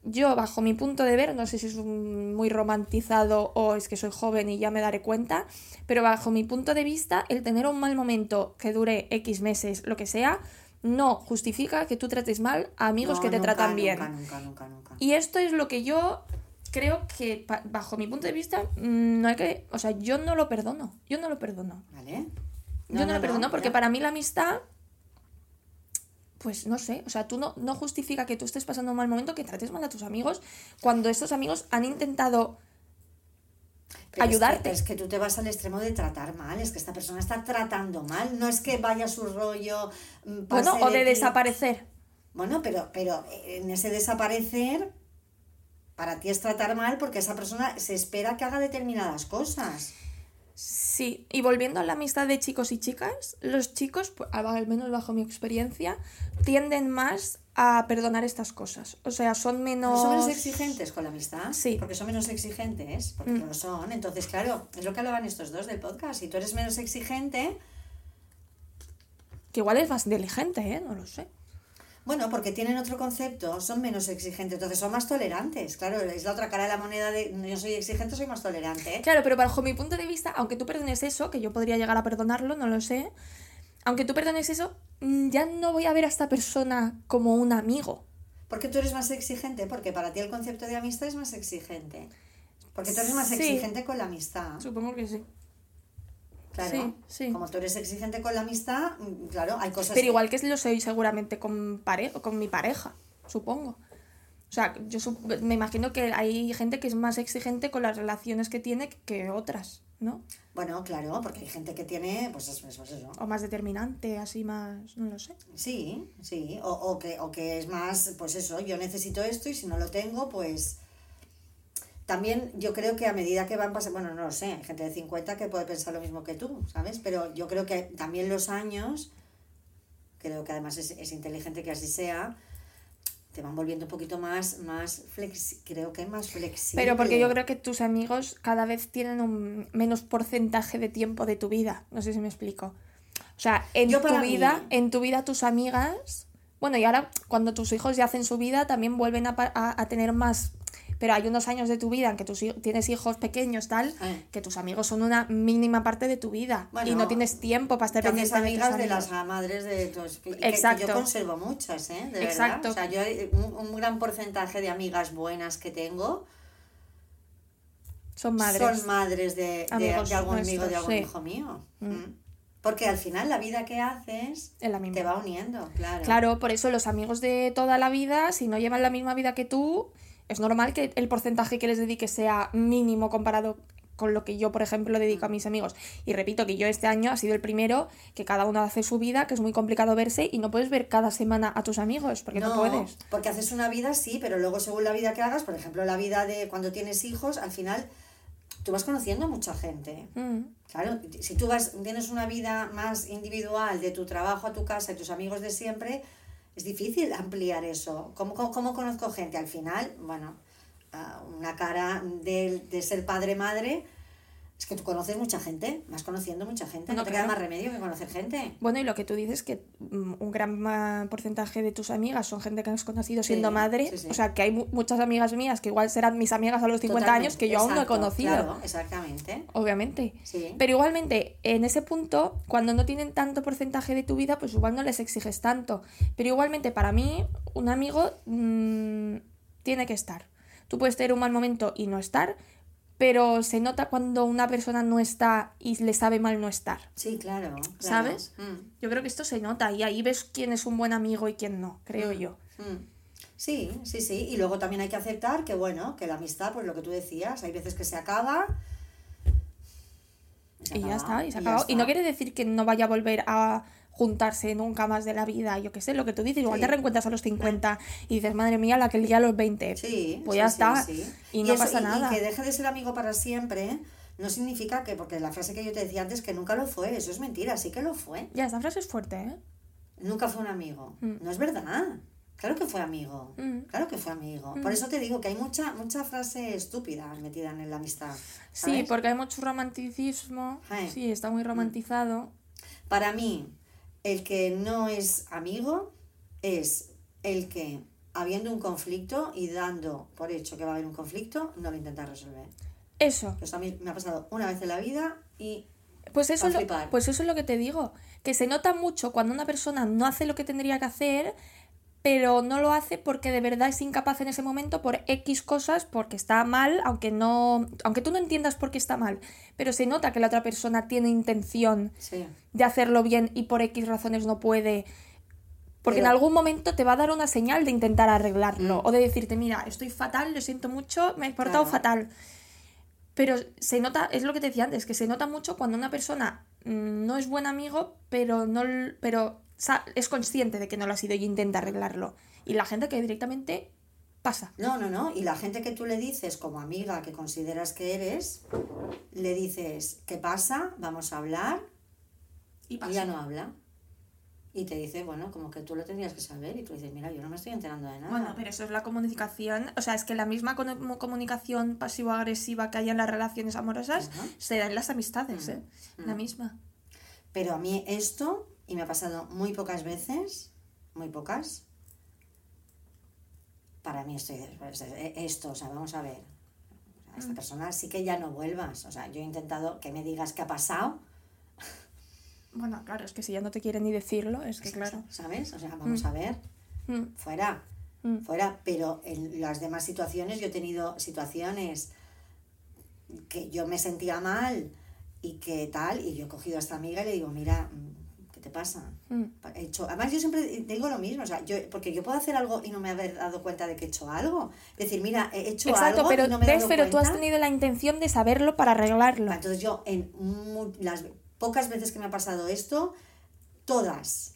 Speaker 2: yo bajo mi punto de ver, no sé si es muy romantizado o es que soy joven y ya me daré cuenta, pero bajo mi punto de vista, el tener un mal momento que dure X meses, lo que sea, no justifica que tú trates mal a amigos
Speaker 1: No,
Speaker 2: que te
Speaker 1: nunca,
Speaker 2: tratan bien.
Speaker 1: Nunca, nunca, nunca, nunca.
Speaker 2: Y esto es lo que yo creo que, bajo mi punto de vista, mm, no hay que. O sea, yo no lo perdono. Yo no lo perdono.
Speaker 1: ¿Vale?
Speaker 2: yo no, lo perdono porque
Speaker 1: ya.
Speaker 2: para mí la amistad. Pues no sé, o sea, tú no, no justifica que tú estés pasando un mal momento, que trates mal a tus amigos, cuando estos amigos han intentado
Speaker 1: Pero es que-
Speaker 2: ayudarte.
Speaker 1: Es que, tú te vas al extremo de tratar mal, es que esta persona está tratando mal, no es que vaya a su rollo. mm,
Speaker 2: Bueno, o de
Speaker 1: ti.
Speaker 2: desaparecer.
Speaker 1: Bueno, pero, pero en ese desaparecer, para ti es tratar mal porque esa persona se espera que haga determinadas cosas.
Speaker 2: Sí, y volviendo a la amistad de chicos y chicas, los chicos, pues, al menos bajo mi experiencia, tienden más a perdonar estas cosas. O sea, son menos...
Speaker 1: ¿Son menos exigentes con la amistad?
Speaker 2: Sí.
Speaker 1: Porque son menos exigentes, porque
Speaker 2: Mm.
Speaker 1: lo son. Entonces, claro, es lo que hablaban estos dos del podcast. Si tú eres menos exigente,
Speaker 2: Que igual es más inteligente, ¿eh? No lo sé.
Speaker 1: Bueno, porque tienen otro concepto, son menos exigentes, entonces son más tolerantes. Claro, es la otra cara de la moneda de yo soy exigente, soy más tolerante.
Speaker 2: Claro, pero bajo mi punto de vista, aunque tú perdones eso, que yo podría llegar a perdonarlo, no lo sé, aunque tú perdones eso, mm, ya no voy a ver a esta persona como un amigo.
Speaker 1: Porque tú eres más exigente, porque para ti el concepto de amistad es más exigente. Porque tú eres más
Speaker 2: Sí.
Speaker 1: exigente con la amistad.
Speaker 2: Supongo que sí.
Speaker 1: Claro.
Speaker 2: Sí, sí.
Speaker 1: Como tú eres exigente con la amistad, mm, claro, hay cosas.
Speaker 2: Pero
Speaker 1: que-
Speaker 2: igual que lo soy seguramente con, pare con mi pareja, supongo. O sea, yo sup- me imagino que hay gente que es más exigente con las relaciones que tiene que otras, ¿no?
Speaker 1: Bueno, claro, porque hay gente que tiene, pues eso, pues eso.
Speaker 2: O más determinante, así más, no lo sé.
Speaker 1: Sí, sí. O, o, que, o que es más, pues eso, yo necesito esto y si no lo tengo, pues. También yo creo que a medida que van pasando, bueno, no lo sé, hay gente de 50 que puede pensar lo mismo que tú, ¿sabes? Pero yo creo que también los años, creo que además es, es inteligente que así sea, te van volviendo un poquito más, más flexi creo que más flexible.
Speaker 2: Pero porque yo creo que tus amigos cada vez tienen un menos porcentaje de tiempo de tu vida. No sé si me explico. O sea, en
Speaker 1: Yo
Speaker 2: tu vida,
Speaker 1: mí-
Speaker 2: en tu vida tus amigas. Bueno, y ahora cuando tus hijos ya hacen su vida, también vuelven a, a- a tener más. Pero hay unos años de tu vida en que hij- tienes hijos pequeños, tal,
Speaker 1: Eh.
Speaker 2: que tus amigos son una mínima parte de tu vida. y no tienes tiempo para estar pendiente de tus
Speaker 1: amigas de las madres de tus... que- que
Speaker 2: Exacto.
Speaker 1: yo conservo muchas, ¿eh? De
Speaker 2: Exacto.
Speaker 1: verdad. O sea, yo hay un, un gran porcentaje de amigas buenas que tengo
Speaker 2: Son madres.
Speaker 1: son madres de, de- algún amigo, de algún
Speaker 2: sí.
Speaker 1: hijo mío. Mm. Porque al final la vida que haces
Speaker 2: Es la misma.
Speaker 1: te va uniendo, claro.
Speaker 2: Claro, por eso los amigos de toda la vida, si no llevan la misma vida que tú, es normal que el porcentaje que les dediques sea mínimo comparado con lo que yo, por ejemplo, dedico a mis amigos. Y repito que yo este año ha sido el primero que cada uno hace su vida, que es muy complicado verse y no puedes ver cada semana a tus amigos, porque no, puedes.
Speaker 1: Porque haces una vida, sí, pero luego según la vida que hagas, por ejemplo, la vida de cuando tienes hijos, al final tú vas conociendo a mucha gente.
Speaker 2: Mm.
Speaker 1: Claro, si tú vas, tienes una vida más individual de tu trabajo a tu casa y tus amigos de siempre, es difícil ampliar eso. ¿Cómo, cómo, cómo conozco gente? Al final, bueno, ah, una cara de, de ser padre-madre, es que tú conoces mucha gente, vas conociendo mucha gente, no,
Speaker 2: No,
Speaker 1: te
Speaker 2: claro.
Speaker 1: queda más remedio que conocer gente.
Speaker 2: Bueno, y lo que tú dices que mm, un gran porcentaje de tus amigas son gente que has conocido siendo
Speaker 1: Sí,
Speaker 2: madre.
Speaker 1: sí, sí.
Speaker 2: O sea, que hay mu- muchas amigas mías que igual serán mis amigas a los 50 años que yo aún no he conocido.
Speaker 1: Claro, exactamente.
Speaker 2: Obviamente.
Speaker 1: Sí.
Speaker 2: Pero igualmente, en ese punto, cuando no tienen tanto porcentaje de tu vida, pues igual no les exiges tanto. Pero igualmente, para mí, un amigo mm, tiene que estar. Tú puedes tener un mal momento y no estar, pero se nota cuando una persona no está y le sabe mal no estar.
Speaker 1: Sí, claro. claro.
Speaker 2: ¿Sabes?
Speaker 1: Mm.
Speaker 2: Yo creo que esto se nota y ahí ves quién es un buen amigo y quién no, creo yo.
Speaker 1: Mm. Sí, sí, sí. Y luego también hay que aceptar que, bueno, que la amistad, pues lo que tú decías, hay veces que se acaba. se
Speaker 2: Y ya
Speaker 1: acaba,
Speaker 2: está, y se ha acabado. Y no quiere decir que no vaya a volver a juntarse nunca más de la vida, yo qué sé, lo que tú dices, igual
Speaker 1: Sí.
Speaker 2: te reencuentras a los 50 y dices, madre mía, la que el día a los 20.
Speaker 1: Sí,
Speaker 2: Pues ya está. Y no
Speaker 1: eso-
Speaker 2: pasa nada.
Speaker 1: Y que deje de ser amigo para siempre no significa que, porque la frase que yo te decía antes, que nunca lo fue, eso es mentira, sí que lo fue.
Speaker 2: Ya, esta frase es fuerte, ¿eh?
Speaker 1: Nunca fue un amigo.
Speaker 2: Mm.
Speaker 1: No es verdad. Claro que fue amigo.
Speaker 2: Mm.
Speaker 1: Claro que fue amigo. Por eso te digo que hay mucha, mucha frase estúpida metida en la amistad.
Speaker 2: Sí, porque hay mucho romanticismo.
Speaker 1: Eh.
Speaker 2: Sí, está muy romantizado.
Speaker 1: Para mí, el que no es amigo es el que, habiendo un conflicto y dando por hecho que va a haber un conflicto, no lo intenta resolver.
Speaker 2: Eso.
Speaker 1: Eso a mí me ha pasado una vez en la vida y
Speaker 2: Pues eso, es lo, pues eso es lo que te digo. Que se nota mucho cuando una persona no hace lo que tendría que hacer, pero no lo hace porque de verdad es incapaz en ese momento por X cosas, porque está mal, aunque no. Aunque tú no entiendas por qué está mal. Pero se nota que la otra persona tiene intención
Speaker 1: sí.
Speaker 2: de hacerlo bien y por X razones no puede. Porque en algún momento te va a dar una señal de intentar arreglarlo.
Speaker 1: Mm.
Speaker 2: O de decirte, mira, estoy fatal, lo siento mucho, me he portado
Speaker 1: Claro.
Speaker 2: fatal. Pero se nota, es lo que te decía antes, que se nota mucho cuando una persona mm, no es buen amigo, pero no pero es consciente de que no lo ha sido y intenta arreglarlo. Y la gente que directamente pasa.
Speaker 1: No, no, no. Y la gente que tú le dices como amiga que consideras que eres, le dices, ¿qué pasa? Vamos a hablar.
Speaker 2: Y
Speaker 1: Y ya no habla. Y te dice, bueno, como que tú lo tendrías que saber. Y tú dices, mira, yo no me estoy enterando de nada.
Speaker 2: Bueno, pero eso es la comunicación. O sea, es que la misma comunicación pasivo-agresiva que hay en las relaciones amorosas
Speaker 1: Ajá.
Speaker 2: se da en las amistades, ¿eh? La misma.
Speaker 1: Pero a mí esto, y me ha pasado muy pocas veces, muy pocas, para mí esto, esto o sea, vamos a ver, a
Speaker 2: Mm.
Speaker 1: esta persona sí que ya no vuelvas. O sea, yo he intentado que me digas qué ha pasado,
Speaker 2: Bueno, claro, es que si ya no te quieren ni decirlo, es que claro.
Speaker 1: ¿sabes? O sea, vamos a ver,
Speaker 2: Mm,
Speaker 1: fuera,
Speaker 2: mm.
Speaker 1: fuera. Pero en las demás situaciones, yo he tenido situaciones que yo me sentía mal y que tal, y yo he cogido a esta amiga y le digo, mira, mm, ¿qué te pasa?
Speaker 2: Mm.
Speaker 1: He hecho, además yo siempre digo lo mismo, o sea, yo, porque yo puedo hacer algo y no me haber dado cuenta de que he hecho algo. Decir, mira, he hecho
Speaker 2: Exacto,
Speaker 1: algo
Speaker 2: pero
Speaker 1: y no me he
Speaker 2: ves, pero tú has tenido la intención de saberlo para arreglarlo.
Speaker 1: Entonces yo, en las pocas veces que me ha pasado esto, todas,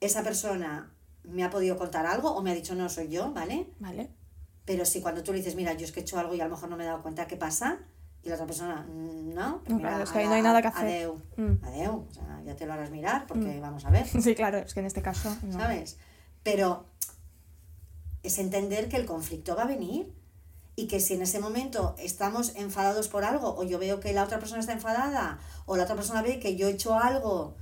Speaker 1: esa persona me ha podido contar algo o me ha dicho, no, soy yo, ¿vale?
Speaker 2: Vale.
Speaker 1: Pero si cuando tú le dices, mira, yo es que he hecho algo y a lo mejor no me he dado cuenta qué pasa, y la otra persona, "Mm, no, pues
Speaker 2: No, claro, es que ahí no hay nada que hacer.
Speaker 1: Adeu,
Speaker 2: Mm.
Speaker 1: adeu, o sea, ya te lo harás mirar porque vamos a ver.
Speaker 2: Sí, claro, es que en este caso no.
Speaker 1: ¿sabes? Pero es entender que el conflicto va a venir y que si en ese momento estamos enfadados por algo o yo veo que la otra persona está enfadada o la otra persona ve que yo he hecho algo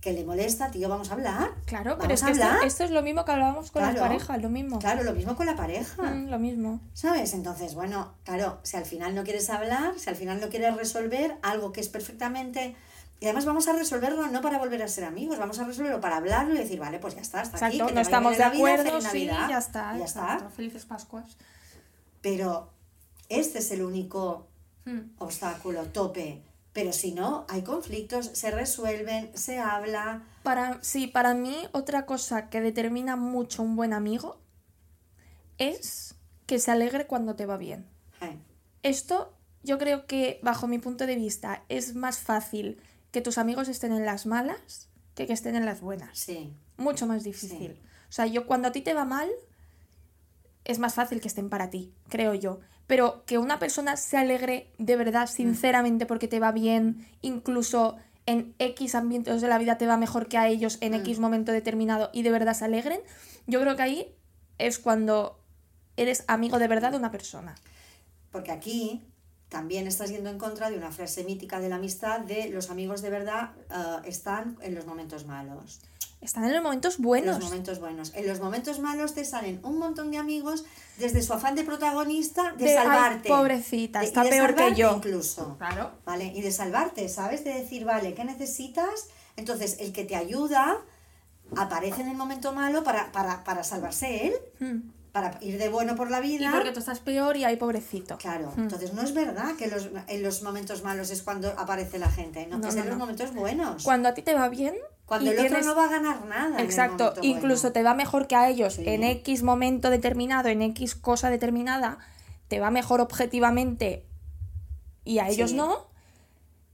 Speaker 1: que le molesta, tío, vamos a hablar.
Speaker 2: Claro,
Speaker 1: vamos
Speaker 2: pero es
Speaker 1: a
Speaker 2: que esto,
Speaker 1: hablar.
Speaker 2: esto es lo mismo que hablábamos con
Speaker 1: Claro.
Speaker 2: las parejas, lo mismo.
Speaker 1: Claro, lo mismo con la pareja.
Speaker 2: Mm, lo mismo.
Speaker 1: ¿Sabes? Entonces, bueno, claro, si al final no quieres hablar, si al final no quieres resolver algo que es perfectamente... Y además vamos a resolverlo no para volver a ser amigos, vamos a resolverlo para hablarlo y decir, vale, pues ya está, hasta aquí. Que
Speaker 2: no estamos de
Speaker 1: vida,
Speaker 2: acuerdo, sí,
Speaker 1: Navidad,
Speaker 2: ya está.
Speaker 1: ya está.
Speaker 2: Felices Pascuas.
Speaker 1: Pero este es el único
Speaker 2: Mm.
Speaker 1: obstáculo, tope. Pero si no, hay conflictos, se resuelven, se habla.
Speaker 2: Para, sí, para mí otra cosa que determina mucho un buen amigo es que se alegre cuando te va bien.
Speaker 1: Eh,
Speaker 2: Esto yo creo que bajo mi punto de vista es más fácil que tus amigos estén en las malas que que estén en las buenas.
Speaker 1: sí,
Speaker 2: Mucho más difícil. O sea, yo cuando a ti te va mal es más fácil que estén para ti, creo yo. Pero que una persona se alegre de verdad, sinceramente, porque te va bien, incluso en X ambientes de la vida te va mejor que a ellos en
Speaker 1: Mm.
Speaker 2: X momento determinado y de verdad se alegren, yo creo que ahí es cuando eres amigo de verdad de una persona.
Speaker 1: porque aquí también estás yendo en contra de una frase mítica de la amistad de los amigos de verdad ah, están en los momentos malos.
Speaker 2: Están en los momentos
Speaker 1: En
Speaker 2: buenos.
Speaker 1: los momentos buenos. En los momentos malos te salen un montón de amigos desde su afán de protagonista de,
Speaker 2: De, "Ay,
Speaker 1: salvarte.
Speaker 2: pobrecita,
Speaker 1: De-
Speaker 2: está
Speaker 1: de
Speaker 2: peor que yo.
Speaker 1: Incluso.
Speaker 2: Claro.
Speaker 1: ¿Vale? Y de salvarte, ¿sabes? De decir, vale, ¿qué necesitas? Entonces, el que te ayuda aparece en el momento malo para, para, para salvarse él,
Speaker 2: Mm.
Speaker 1: Para ir de bueno por la
Speaker 2: Y
Speaker 1: vida.
Speaker 2: porque tú estás peor y hay pobrecito.
Speaker 1: Claro,
Speaker 2: Mm.
Speaker 1: entonces no es verdad que los, en los momentos malos es cuando aparece la gente, no,
Speaker 2: No,
Speaker 1: es
Speaker 2: no,
Speaker 1: en los
Speaker 2: no.
Speaker 1: momentos buenos.
Speaker 2: Cuando a ti te va bien.
Speaker 1: Cuando
Speaker 2: y
Speaker 1: el otro
Speaker 2: tienes-
Speaker 1: no va a ganar nada.
Speaker 2: Exacto, incluso
Speaker 1: bueno.
Speaker 2: te va mejor que a ellos
Speaker 1: Sí.
Speaker 2: en X momento determinado, en X cosa determinada, te va mejor objetivamente y a ellos
Speaker 1: Sí.
Speaker 2: no.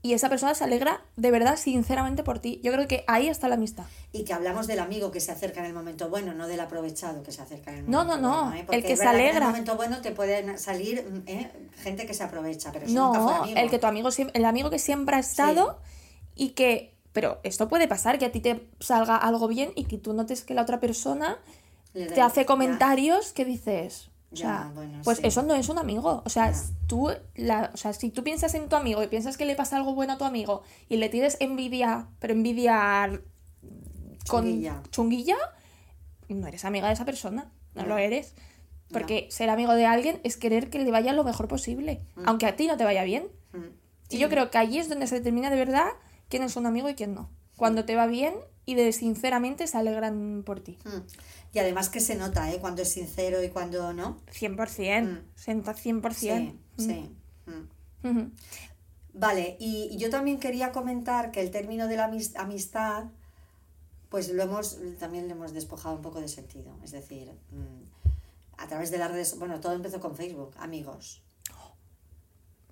Speaker 2: Y esa persona se alegra de verdad, sinceramente por ti. Yo creo que ahí está la amistad.
Speaker 1: Y que hablamos del amigo que se acerca en el momento bueno, no del aprovechado que se acerca en el
Speaker 2: No,
Speaker 1: momento
Speaker 2: no, no,
Speaker 1: bueno. ¿eh?
Speaker 2: el que se
Speaker 1: verdad En
Speaker 2: alegra.
Speaker 1: el momento bueno te pueden salir ¿eh? gente que se aprovecha, pero eso nunca fue
Speaker 2: No,
Speaker 1: amigo.
Speaker 2: el que tu amigo el amigo que siempre ha estado y que. Pero esto puede pasar, que a ti te salga algo bien y que tú notes que la otra persona te hace
Speaker 1: ya.
Speaker 2: comentarios que dices. O
Speaker 1: Ya,
Speaker 2: sea,
Speaker 1: bueno,
Speaker 2: pues
Speaker 1: sí.
Speaker 2: eso no es un amigo. O sea,
Speaker 1: Ya.
Speaker 2: tú, la, o sea, si tú piensas en tu amigo y piensas que le pasa algo bueno a tu amigo y le tienes envidia, pero envidia con
Speaker 1: Chunguilla.
Speaker 2: chunguilla, no eres amiga de esa persona. No, lo eres. Porque ser amigo de alguien es querer que le vaya lo mejor posible, aunque a ti no te vaya bien.
Speaker 1: Mm.
Speaker 2: Y yo creo que allí es donde se determina de verdad quién es un amigo y quién no. Cuando te va bien y de sinceramente se alegran por ti.
Speaker 1: Mm. Y además que se nota, ¿eh? Cuando es sincero y cuando no.
Speaker 2: 100%.
Speaker 1: Mm.
Speaker 2: Senta 100%.
Speaker 1: Sí, sí. Mm.
Speaker 2: Ujú.
Speaker 1: Vale, y, yo también quería comentar que el término de la amis- amistad, pues lo hemos, también le hemos despojado un poco de sentido. Es decir, mm, a través de las redes, bueno, todo empezó con Facebook, amigos.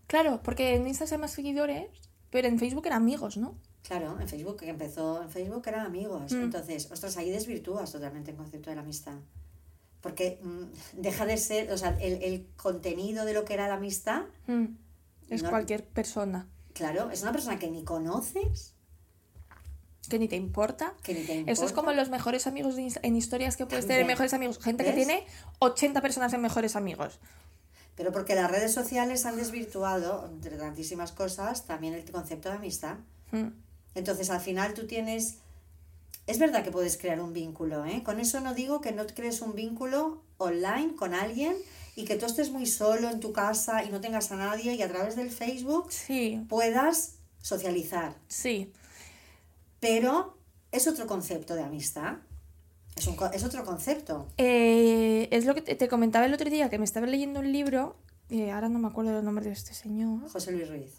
Speaker 2: Claro, porque en Insta hay más seguidores, pero en Facebook eran amigos, ¿no?
Speaker 1: Claro, en Facebook, que empezó en Facebook eran amigos.
Speaker 2: Mm.
Speaker 1: Entonces, ostras, ahí desvirtúas totalmente el concepto de la amistad. Porque mm, deja de ser, o sea, el, el contenido de lo que era la amistad,
Speaker 2: Mm. Es
Speaker 1: No.
Speaker 2: cualquier persona
Speaker 1: claro, es una persona que ni conoces,
Speaker 2: que ni te importa.
Speaker 1: que ni te importa.
Speaker 2: Eso es como los mejores amigos de en historias que puedes tener mejores amigos. Gente que tiene 80 personas en mejores amigos.
Speaker 1: Pero porque las redes sociales han desvirtuado, entre tantísimas cosas, también el concepto de amistad.
Speaker 2: Mm.
Speaker 1: Entonces, al final tú tienes... Es verdad que puedes crear un vínculo, ¿eh? Con eso no digo que no crees un vínculo online con alguien y que tú estés muy solo en tu casa y no tengas a nadie y a través del Facebook
Speaker 2: Sí,
Speaker 1: puedas socializar.
Speaker 2: sí.
Speaker 1: Pero es otro concepto de amistad. Es, un, es otro concepto.
Speaker 2: Eh, es lo que te, te comentaba el otro día, que me estaba leyendo un libro, eh, ahora no me acuerdo el nombre de este señor,
Speaker 1: José Luis Ruiz.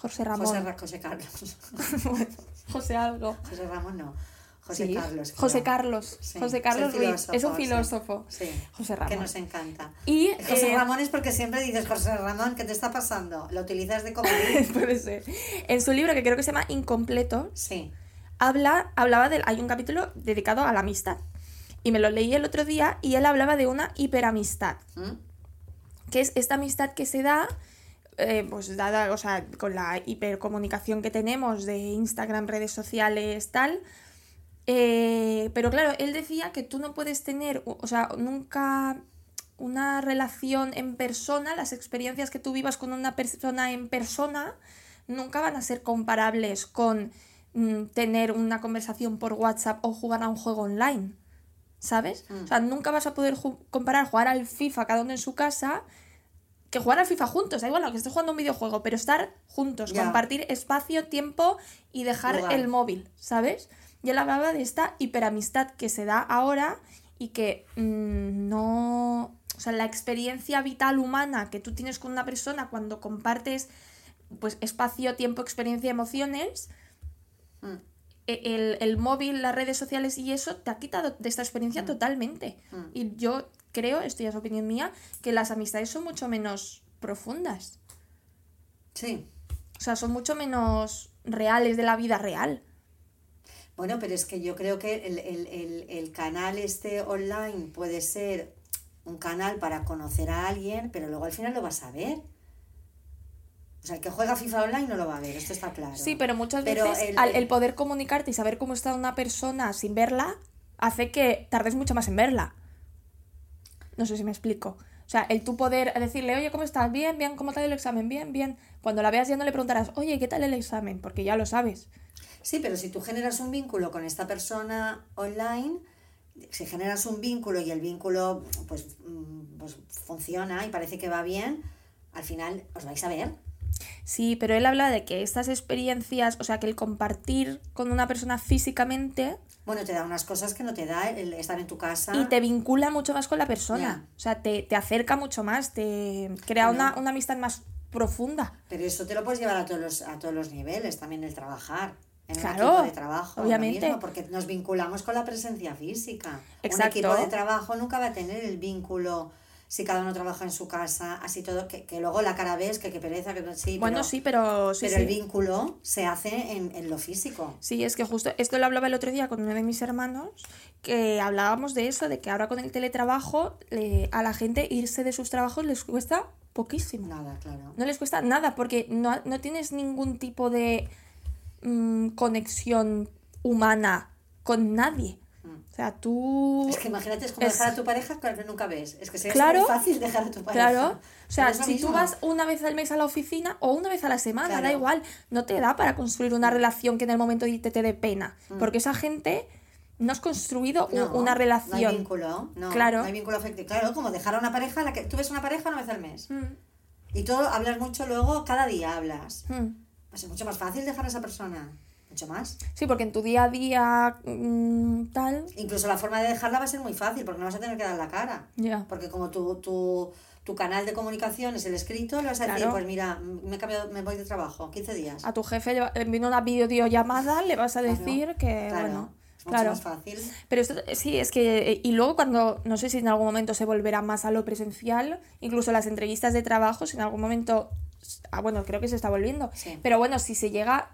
Speaker 2: José Ramón.
Speaker 1: José, José Carlos.
Speaker 2: José algo.
Speaker 1: José Ramón no. José
Speaker 2: Sí,
Speaker 1: Carlos.
Speaker 2: José. Carlos.
Speaker 1: Sí,
Speaker 2: José Carlos Ruiz. Es un filósofo.
Speaker 1: Sí,
Speaker 2: José
Speaker 1: que
Speaker 2: Ramón.
Speaker 1: nos encanta.
Speaker 2: Y
Speaker 1: José
Speaker 2: eh,
Speaker 1: Ramón es porque siempre dices José Ramón, ¿qué te está pasando? ¿Lo utilizas de comodín?
Speaker 2: puede ser. En su libro, que creo que se llama Incompleto,
Speaker 1: Sí.
Speaker 2: habla, hablaba del. Hay un capítulo dedicado a la amistad. Y me lo leí el otro día y él hablaba de una hiperamistad.
Speaker 1: ¿Mm?
Speaker 2: que es esta amistad que se da, eh, pues dada, o sea, con la hipercomunicación que tenemos de Instagram, redes sociales, tal, Eh, pero claro, él decía que tú no puedes tener, o sea, nunca una relación en persona, las experiencias que tú vivas con una persona en persona, nunca van a ser comparables con mm, tener una conversación por WhatsApp o jugar a un juego online. ¿Sabes?
Speaker 1: Mm.
Speaker 2: O sea, nunca vas a poder comparar jugar al FIFA cada uno en su casa que jugar al FIFA juntos. Da igual que estés jugando un videojuego, pero estar juntos, compartir espacio, tiempo y dejar el móvil, ¿sabes? Y él hablaba de esta hiperamistad que se da ahora y que mm, no. O sea, la experiencia vital humana que tú tienes con una persona cuando compartes pues espacio, tiempo, experiencia, emociones,
Speaker 1: Mm.
Speaker 2: e- el, el móvil, las redes sociales y eso te ha quitado de esta experiencia totalmente.
Speaker 1: Mm.
Speaker 2: Y yo creo, esto ya es opinión mía, que las amistades son mucho menos profundas.
Speaker 1: Sí.
Speaker 2: O sea, son mucho menos reales de la vida real.
Speaker 1: Bueno, pero es que yo creo que el, el- el- el canal este online puede ser un canal para conocer a alguien, pero luego al final lo vas a ver. O sea, el que juega FIFA online no lo va a ver, esto está claro.
Speaker 2: Sí, pero muchas
Speaker 1: Pero
Speaker 2: veces
Speaker 1: el-
Speaker 2: al- el poder comunicarte y saber cómo está una persona sin verla hace que tardes mucho más en verla. No sé si me explico. O sea, el tú poder decirle, oye, ¿cómo estás? Bien, bien, ¿cómo tal el examen? Bien, bien. Cuando la veas ya no le preguntarás, oye, ¿qué tal el examen? Porque ya lo sabes.
Speaker 1: Sí, pero si tú generas un vínculo con esta persona online, si generas un vínculo y el vínculo pues, mm, pues funciona y parece que va bien, al final os vais a ver.
Speaker 2: Sí, pero él habla de que estas experiencias, o sea, que el compartir con una persona físicamente
Speaker 1: Bueno, te da unas cosas que no te da el estar en tu casa.
Speaker 2: y te vincula mucho más con la persona.
Speaker 1: Ya.
Speaker 2: O sea, te, te acerca mucho más, te crea
Speaker 1: Bueno.
Speaker 2: una, una amistad más profunda.
Speaker 1: Pero eso te lo puedes llevar a todos los, a todos los niveles, también el trabajar. En
Speaker 2: Claro,
Speaker 1: un equipo de trabajo,
Speaker 2: obviamente.
Speaker 1: mismo, porque nos vinculamos con la presencia física.
Speaker 2: Exacto.
Speaker 1: Un equipo de trabajo nunca va a tener el vínculo si cada uno trabaja en su casa, así todo, que, que luego la cara ves, que, que pereza, que sí,
Speaker 2: bueno,
Speaker 1: pero,
Speaker 2: sí, pero sí,
Speaker 1: pero
Speaker 2: sí.
Speaker 1: el vínculo se hace en, en lo físico.
Speaker 2: Sí, es que justo esto lo hablaba el otro día con uno de mis hermanos, que hablábamos de eso, de que ahora con el teletrabajo eh, a la gente irse de sus trabajos les cuesta poquísimo.
Speaker 1: Nada, claro.
Speaker 2: No les cuesta nada porque no, no tienes ningún tipo de mm, conexión humana con nadie. O sea, tú...
Speaker 1: Es que imagínate, es como
Speaker 2: Es-
Speaker 1: dejar a tu pareja que nunca ves. Es que sería
Speaker 2: Claro.
Speaker 1: muy fácil dejar a tu pareja.
Speaker 2: Claro, o sea, si tú vas una vez al mes a la oficina o una vez a la semana,
Speaker 1: Claro.
Speaker 2: da igual, no te da para construir una relación que en el momento irte te dé pena, porque esa gente no has construido
Speaker 1: Mm. No,
Speaker 2: una
Speaker 1: No
Speaker 2: relación.
Speaker 1: hay vínculo, no.
Speaker 2: Claro.
Speaker 1: No hay vínculo afectivo. Claro, como dejar a una pareja, la que tú ves una pareja una vez al mes.
Speaker 2: Mm,
Speaker 1: Y tú hablas mucho luego, cada día hablas.
Speaker 2: mm.
Speaker 1: Va a ser mucho más fácil dejar a esa persona. Mucho más.
Speaker 2: Sí, porque en tu día a día mm, tal,
Speaker 1: Incluso la forma de dejarla va a ser muy fácil, porque no vas a tener que dar la cara.
Speaker 2: ya.
Speaker 1: Porque como tu, tu, tu canal de comunicación es el escrito, le vas a decir,
Speaker 2: Claro.
Speaker 1: pues mira, me, he cambiado, me voy de trabajo, 15 días.
Speaker 2: A tu jefe vino una videollamada, le vas a
Speaker 1: Claro,
Speaker 2: decir que,
Speaker 1: Claro,
Speaker 2: bueno,
Speaker 1: es mucho
Speaker 2: claro.
Speaker 1: más fácil.
Speaker 2: Pero esto sí, es que. eh, Y luego, cuando. No sé si en algún momento se volverá más a lo presencial, incluso las entrevistas de trabajo, si en algún momento. Ah, bueno, creo que se está volviendo.
Speaker 1: Sí.
Speaker 2: Pero bueno, si se llega.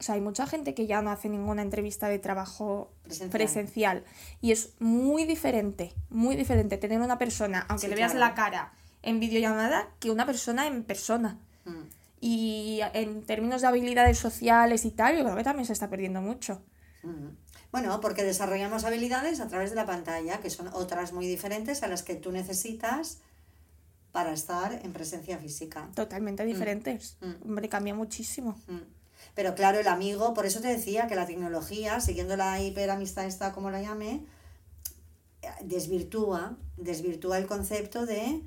Speaker 2: O sea, hay mucha gente que ya no hace ninguna entrevista de trabajo
Speaker 1: Presencial.
Speaker 2: presencial. Y es muy diferente, muy diferente tener una persona, aunque
Speaker 1: Sí,
Speaker 2: le veas
Speaker 1: claro.
Speaker 2: la cara en videollamada, que una persona en persona.
Speaker 1: Mm.
Speaker 2: Y en términos de habilidades sociales y tal, yo creo que también se está perdiendo mucho.
Speaker 1: Mm. Bueno, porque desarrollamos habilidades a través de la pantalla, que son otras muy diferentes a las que tú necesitas para estar en presencia física.
Speaker 2: Totalmente diferentes.
Speaker 1: Mm.
Speaker 2: Hombre, cambia muchísimo.
Speaker 1: Pero claro, el amigo, por eso te decía que la tecnología, siguiendo la hiperamistad esta, como la llame, desvirtúa, desvirtúa el concepto de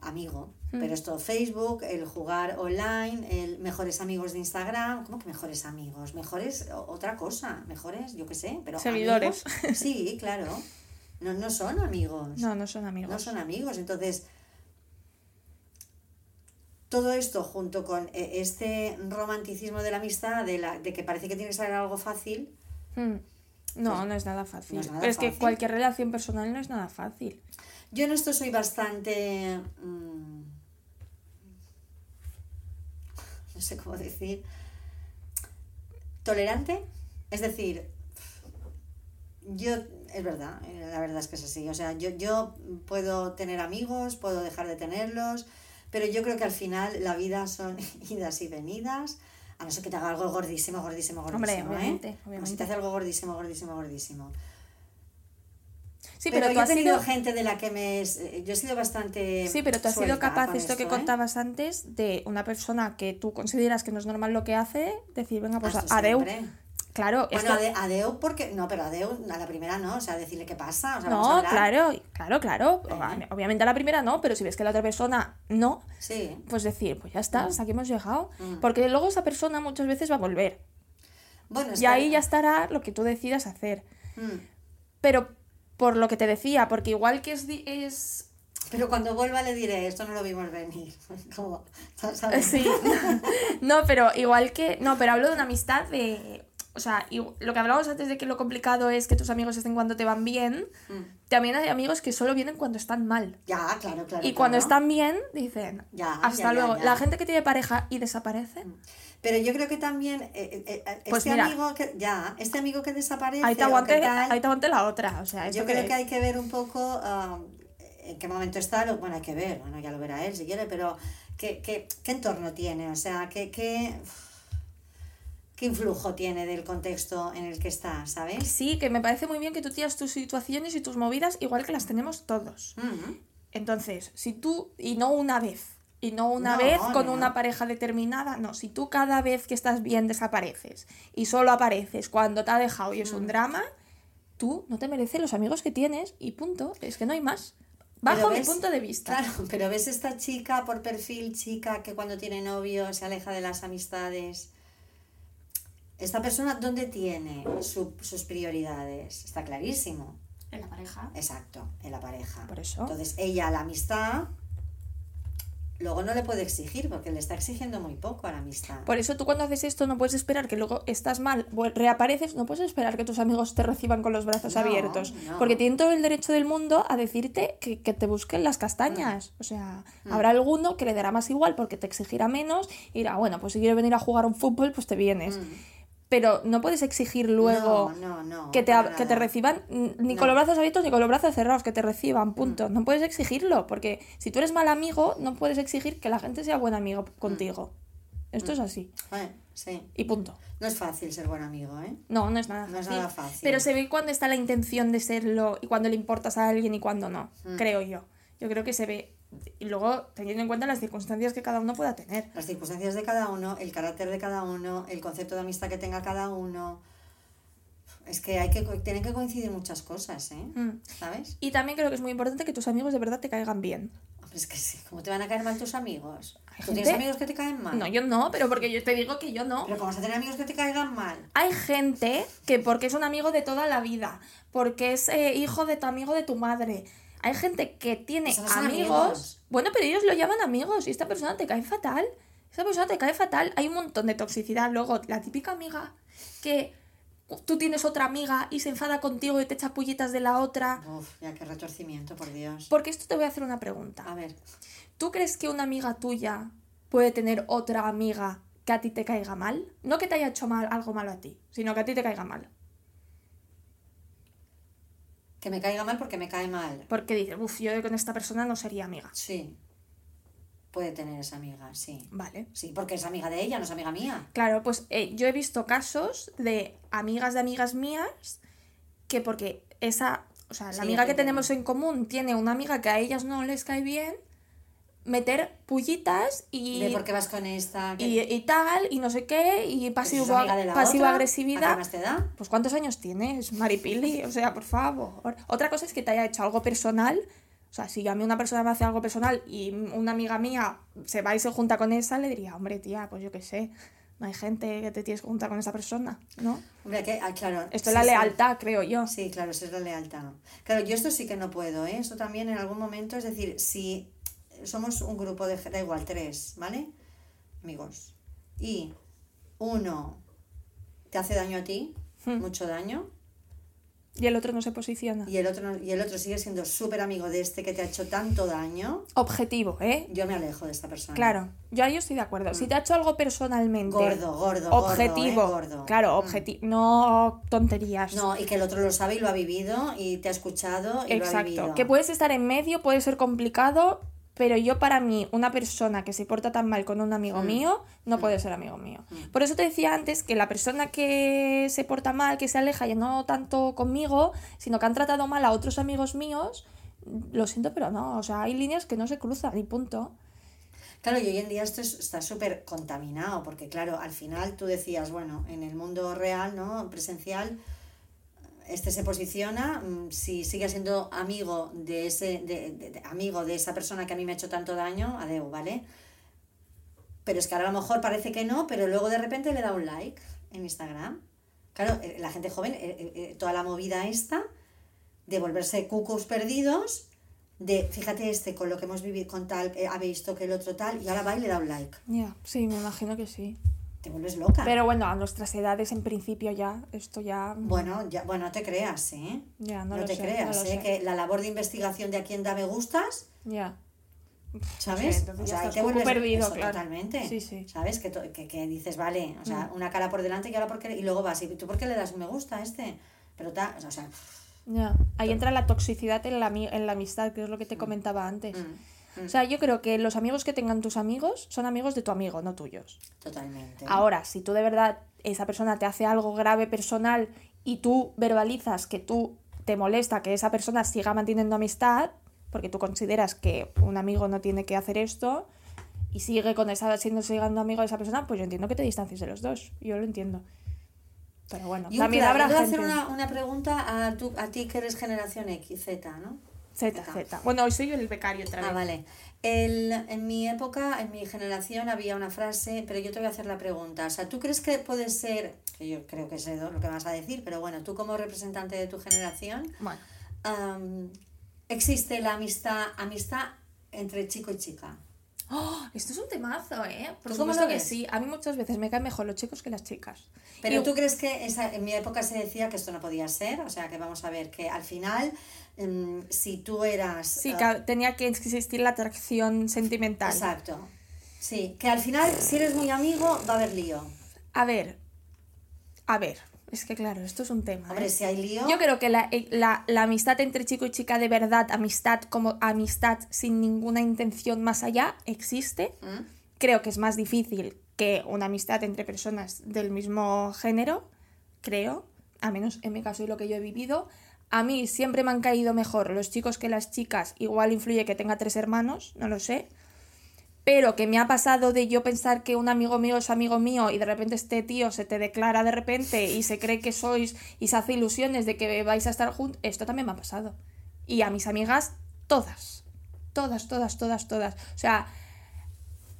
Speaker 1: amigo.
Speaker 2: Mm.
Speaker 1: Pero esto, Facebook, el jugar online, el mejores amigos de Instagram, ¿cómo que mejores amigos? Mejores otra cosa, mejores, yo qué sé, pero
Speaker 2: Seguidores.
Speaker 1: amigos, sí, claro. No, no son amigos.
Speaker 2: No, no son amigos.
Speaker 1: No son amigos. Entonces, todo esto junto con eh, este romanticismo de la amistad, de, la, de que parece que tiene que ser algo fácil,
Speaker 2: Mm. No, no es nada fácil.
Speaker 1: no es nada
Speaker 2: Pero es que cualquier relación personal no es nada fácil.
Speaker 1: yo en esto soy bastante... mm, no sé cómo decir. Tolerante. Es decir, yo... Es verdad, eh, la verdad es que es así. O sea, yo, yo puedo tener amigos, puedo dejar de tenerlos, pero yo creo que al final la vida son idas y venidas. A no ser que te haga algo gordísimo, gordísimo, gordísimo.
Speaker 2: Hombre,
Speaker 1: ¿eh?
Speaker 2: obviamente,
Speaker 1: Como si
Speaker 2: obviamente.
Speaker 1: te hace algo gordísimo, gordísimo, gordísimo.
Speaker 2: Sí,
Speaker 1: pero,
Speaker 2: pero, tú
Speaker 1: yo he
Speaker 2: has
Speaker 1: tenido
Speaker 2: sido...
Speaker 1: gente de la que me. eh, Yo he sido bastante.
Speaker 2: Sí, pero tú has sido capaz, esto que
Speaker 1: ¿eh?
Speaker 2: contabas antes, de una persona que tú consideras que no es normal lo que hace, decir, venga, pues
Speaker 1: Ah,
Speaker 2: adeu.
Speaker 1: siempre.
Speaker 2: Claro,
Speaker 1: Bueno, ade- adeu porque. No, pero adeu a la primera no. O sea, decirle qué pasa. O sea, vamos a
Speaker 2: No, claro, claro, claro.
Speaker 1: Eh.
Speaker 2: Obviamente a la primera no, pero si ves que la otra persona no,
Speaker 1: Sí.
Speaker 2: pues decir, pues ya está, hasta aquí hemos llegado.
Speaker 1: Mm.
Speaker 2: Porque luego esa persona muchas veces va a volver.
Speaker 1: Bueno, es
Speaker 2: Y
Speaker 1: que-
Speaker 2: ahí ya estará lo que tú decidas hacer.
Speaker 1: Mm.
Speaker 2: Pero por lo que te decía, porque igual que es... es...
Speaker 1: Pero cuando vuelva le diré, esto no lo vimos venir. Como, ¿sabes?
Speaker 2: Sí. no, pero igual que... No, pero hablo de una amistad de... O sea, y lo que hablábamos antes de que lo complicado es que tus amigos estén cuando te van bien,
Speaker 1: Mm.
Speaker 2: también hay amigos que solo vienen cuando están mal.
Speaker 1: Ya, claro, claro.
Speaker 2: Y cuando
Speaker 1: claro.
Speaker 2: están bien, dicen,
Speaker 1: Ya,
Speaker 2: hasta
Speaker 1: ya,
Speaker 2: luego.
Speaker 1: ya.
Speaker 2: La gente que tiene pareja y desaparece,
Speaker 1: Pero yo creo que también eh, eh, eh,
Speaker 2: Pues
Speaker 1: este
Speaker 2: mira.
Speaker 1: amigo que ya, este amigo que desaparece
Speaker 2: ahí te, aguante,
Speaker 1: tal,
Speaker 2: ahí te aguante la otra. O sea,
Speaker 1: yo creo
Speaker 2: que-
Speaker 1: que hay que ver un poco ah, en qué momento está, lo- bueno, hay que ver, bueno, ya lo verá él si quiere, pero qué, qué, qué entorno tiene, o sea, qué, qué, qué influjo tiene del contexto en el que está, ¿sabes?
Speaker 2: Sí, que me parece muy bien que tú tienes tus situaciones y tus movidas igual que las tenemos todos.
Speaker 1: Mm.
Speaker 2: Entonces, si tú, y no una vez, y no una
Speaker 1: No,
Speaker 2: vez
Speaker 1: no,
Speaker 2: con
Speaker 1: no.
Speaker 2: una pareja determinada, no, si tú cada vez que estás bien desapareces y solo apareces cuando te ha dejado y es
Speaker 1: Mm.
Speaker 2: un drama, tú no te mereces los amigos que tienes y punto, es que no hay más. Bajo mi
Speaker 1: ves-
Speaker 2: punto de vista.
Speaker 1: Claro, pero ves esta chica por perfil, chica que cuando tiene novio se aleja de las amistades. Esta persona, ¿dónde tiene su- sus prioridades? Está clarísimo.
Speaker 2: En la pareja.
Speaker 1: Exacto, en la pareja.
Speaker 2: Por eso.
Speaker 1: Entonces, ella la amistad, luego no le puede exigir porque le está exigiendo muy poco a la amistad.
Speaker 2: Por eso tú cuando haces esto no puedes esperar que luego estás mal, reapareces, no puedes esperar que tus amigos te reciban con los brazos
Speaker 1: No,
Speaker 2: abiertos.
Speaker 1: no.
Speaker 2: Porque tienen todo el derecho del mundo a decirte que, que te busquen las castañas. O sea,
Speaker 1: Mm.
Speaker 2: habrá alguno que le dará más igual porque te exigirá menos y dirá, bueno, pues si quieres venir a jugar un fútbol, pues te vienes.
Speaker 1: Mm.
Speaker 2: Pero no puedes exigir luego
Speaker 1: no, no, no,
Speaker 2: que, te, que te reciban mm, ni con.
Speaker 1: Mm.
Speaker 2: los brazos abiertos ni con los brazos cerrados, que te reciban, punto. No puedes exigirlo, porque si tú eres mal amigo, no puedes exigir que la gente sea buen amigo contigo. Esto es así.
Speaker 1: Bueno, sí.
Speaker 2: Y punto.
Speaker 1: No es fácil ser buen amigo, ¿eh?
Speaker 2: No, no es nada
Speaker 1: No es
Speaker 2: fácil.
Speaker 1: nada fácil.
Speaker 2: Pero se ve cuando está la intención de serlo y cuando le importas a alguien y cuando no,
Speaker 1: Mm.
Speaker 2: creo yo. Yo creo que se ve. Y luego, teniendo en cuenta las circunstancias que cada uno pueda tener.
Speaker 1: Las circunstancias de cada uno, el carácter de cada uno, el concepto de amistad que tenga cada uno. Es que hay que tienen que coincidir muchas cosas, ¿eh?
Speaker 2: Mm.
Speaker 1: ¿Sabes?
Speaker 2: Y también creo que es muy importante que tus amigos de verdad te caigan bien.
Speaker 1: Hombre, es que sí, ¿cómo te van a caer mal tus amigos? ¿Tú tienes
Speaker 2: gente-
Speaker 1: amigos que te caen mal?
Speaker 2: No, yo no, pero porque yo te digo que yo no.
Speaker 1: Pero ¿cómo vas a tener amigos que te caigan mal?
Speaker 2: Hay gente que porque es un amigo de toda la vida, porque es eh, hijo de tu amigo de tu madre. Hay gente que tiene amigos. Bueno, pero ellos lo llaman amigos y esta persona te cae fatal. Esta persona te cae fatal. Hay un montón de toxicidad. Luego, la típica amiga que tú tienes otra amiga y se enfada contigo y te echa pullitas de la otra.
Speaker 1: Uf, ya qué retorcimiento, por Dios.
Speaker 2: Porque esto te voy a hacer una pregunta.
Speaker 1: A ver,
Speaker 2: ¿Tú crees que una amiga tuya puede tener otra amiga que a ti te caiga mal? No que te haya hecho mal, algo malo a ti, sino que a ti te caiga mal.
Speaker 1: Que me caiga mal porque me cae mal.
Speaker 2: Porque dices, uff, yo con esta persona no sería amiga.
Speaker 1: Sí. Puede tener esa amiga, sí.
Speaker 2: Vale.
Speaker 1: Sí, porque es amiga de ella, no es amiga mía.
Speaker 2: Claro, pues eh, yo he visto casos de amigas de amigas mías que porque esa, o sea, la
Speaker 1: Sí,
Speaker 2: amiga que
Speaker 1: te
Speaker 2: tenemos en común tiene una amiga que a ellas no les cae bien, meter pullitas y,
Speaker 1: De por qué vas con esta.
Speaker 2: y, y tal, y no sé qué, y pasivo, pasivo
Speaker 1: otra, ¿a qué
Speaker 2: agresividad.
Speaker 1: más te?
Speaker 2: Pues ¿cuántos años tienes, Maripili? O sea, por favor. Otra cosa es que te haya hecho algo personal. O sea, si a mí una persona me hace algo personal y una amiga mía se va y se junta con esa, le diría, hombre, tía, pues yo qué sé, no hay gente que te tienes que juntar con esa persona, ¿no?
Speaker 1: Hombre, que, ah, claro.
Speaker 2: Esto
Speaker 1: sí,
Speaker 2: es la
Speaker 1: sí.
Speaker 2: lealtad, creo yo.
Speaker 1: Sí, claro, eso es la lealtad. Claro, yo esto sí que no puedo, ¿eh? Esto también en algún momento, es decir, si somos un grupo de, da igual, tres, ¿vale? Amigos. Y uno te hace daño a ti,
Speaker 2: Hmm.
Speaker 1: mucho daño,
Speaker 2: Y el otro no se posiciona.
Speaker 1: y el otro, no- y el otro sigue siendo súper amigo de este que te ha hecho tanto daño,
Speaker 2: Objetivo, ¿eh?
Speaker 1: yo me alejo de esta persona.
Speaker 2: Claro, yo ahí estoy de acuerdo. Si te ha hecho algo personalmente.
Speaker 1: Gordo, gordo,
Speaker 2: objetivo,
Speaker 1: gordo, ¿eh? Gordo.
Speaker 2: claro,
Speaker 1: Mm.
Speaker 2: objetivo, no tonterías.
Speaker 1: No, y que el otro lo sabe y lo ha vivido y te ha escuchado y lo ha
Speaker 2: Exacto.
Speaker 1: vivido.
Speaker 2: Que puedes estar en medio, puede ser complicado, pero yo para mí, una persona que se porta tan mal con un amigo
Speaker 1: Mm.
Speaker 2: mío, no puede ser amigo mío. Por eso te decía antes que la persona que se porta mal, que se aleja, ya no tanto conmigo, sino que han tratado mal a otros amigos míos, lo siento, pero no, o sea, hay líneas que no se cruzan y punto.
Speaker 1: Claro, y hoy en día esto es- está súper contaminado, porque claro, al final tú decías, bueno, en el mundo real, ¿no? Presencial, este se posiciona, mm, si sigue siendo amigo de ese, de, amigo de esa persona que a mí me ha hecho tanto daño, adeu, ¿vale? Pero es que ahora a lo mejor parece que no, pero luego de repente le da un like en Instagram. Claro, eh, la gente joven, eh, eh, toda la movida esta de volverse cucos perdidos, de fíjate este con lo que hemos vivido con tal, ha visto que el otro tal, y ahora va y le da un like.
Speaker 2: Ya, sí, me imagino que sí.
Speaker 1: Te vuelves loca.
Speaker 2: Pero bueno, a nuestras edades en principio ya, esto ya...
Speaker 1: bueno, ya, bueno, no te creas, ¿eh?
Speaker 2: Ya, no
Speaker 1: No,
Speaker 2: lo
Speaker 1: te
Speaker 2: sé,
Speaker 1: creas,
Speaker 2: no lo
Speaker 1: ¿eh?
Speaker 2: sé.
Speaker 1: Que la labor de investigación de a quién da me gustas,
Speaker 2: Ya.
Speaker 1: ¿sabes?
Speaker 2: entonces
Speaker 1: o
Speaker 2: ya
Speaker 1: sea, ahí
Speaker 2: estás
Speaker 1: te vuelves
Speaker 2: perdido,
Speaker 1: eso,
Speaker 2: claro.
Speaker 1: totalmente.
Speaker 2: Sí, sí.
Speaker 1: ¿Sabes? Que, que, que dices, vale, o sea,
Speaker 2: Mm.
Speaker 1: una cara por delante y ahora por qué, y luego vas, ¿y tú por qué le das un me gusta a este? Pero ta, o sea,
Speaker 2: Ya. Ahí entra la toxicidad en la, en la amistad, que es lo que te comentaba antes.
Speaker 1: mm,
Speaker 2: O sea, yo creo que los amigos que tengan tus amigos son amigos de tu amigo, no tuyos.
Speaker 1: totalmente.
Speaker 2: Ahora, si tú de verdad esa persona te hace algo grave personal y tú verbalizas que tú te molesta que esa persona siga manteniendo amistad, porque tú consideras que un amigo no tiene que hacer esto y sigue con esa siendo siendo amigo de esa persona, pues yo entiendo que te distancies de los dos. Yo lo entiendo. Pero bueno,
Speaker 1: Y
Speaker 2: también habrá
Speaker 1: te voy a hacer una, una pregunta a, tu, a ti que eres generación X, Z, ¿no?
Speaker 2: Z, Z. Bueno, hoy soy yo el becario otra vez.
Speaker 1: Ah, vale. El, en mi época, en mi generación, había una frase, pero yo te voy a hacer la pregunta. O sea, ¿tú crees que puede ser, que yo creo que sé lo que vas a decir, pero bueno, tú como representante de tu generación,
Speaker 2: Bueno,
Speaker 1: existe la amistad, amistad entre chico y chica?
Speaker 2: ¡Oh! esto es un temazo, ¿eh? Por
Speaker 1: ¿Tú cómo lo
Speaker 2: que
Speaker 1: ves?
Speaker 2: sí. A mí muchas veces me caen mejor los chicos que las chicas.
Speaker 1: Pero
Speaker 2: Y-
Speaker 1: tú crees que esa, en mi época se decía que esto no podía ser, o sea, que vamos a ver que al final, mm, si tú eras...
Speaker 2: Sí,
Speaker 1: ah,
Speaker 2: que tenía que existir la atracción sentimental.
Speaker 1: Exacto. Sí, que al final, si eres muy amigo, va a haber lío.
Speaker 2: A ver, a ver, es que claro, esto es un tema.
Speaker 1: Hombre,
Speaker 2: ¿eh?
Speaker 1: si hay lío...
Speaker 2: Yo creo que la, eh, la- la amistad entre chico y chica de verdad, amistad como amistad sin ninguna intención más allá, existe.
Speaker 1: ¿Mm?
Speaker 2: Creo que es más difícil que una amistad entre personas del mismo género, creo, a menos en mi caso y lo que yo he vivido. A mí siempre me han caído mejor los chicos que las chicas, igual influye que tenga tres hermanos, no lo sé. Pero que me ha pasado de yo pensar que un amigo mío es amigo mío y de repente este tío se te declara de repente y se cree que sois y se hace ilusiones de que vais a estar juntos, esto también me ha pasado. Y a mis amigas, todas. Todas, todas, todas, todas. O sea,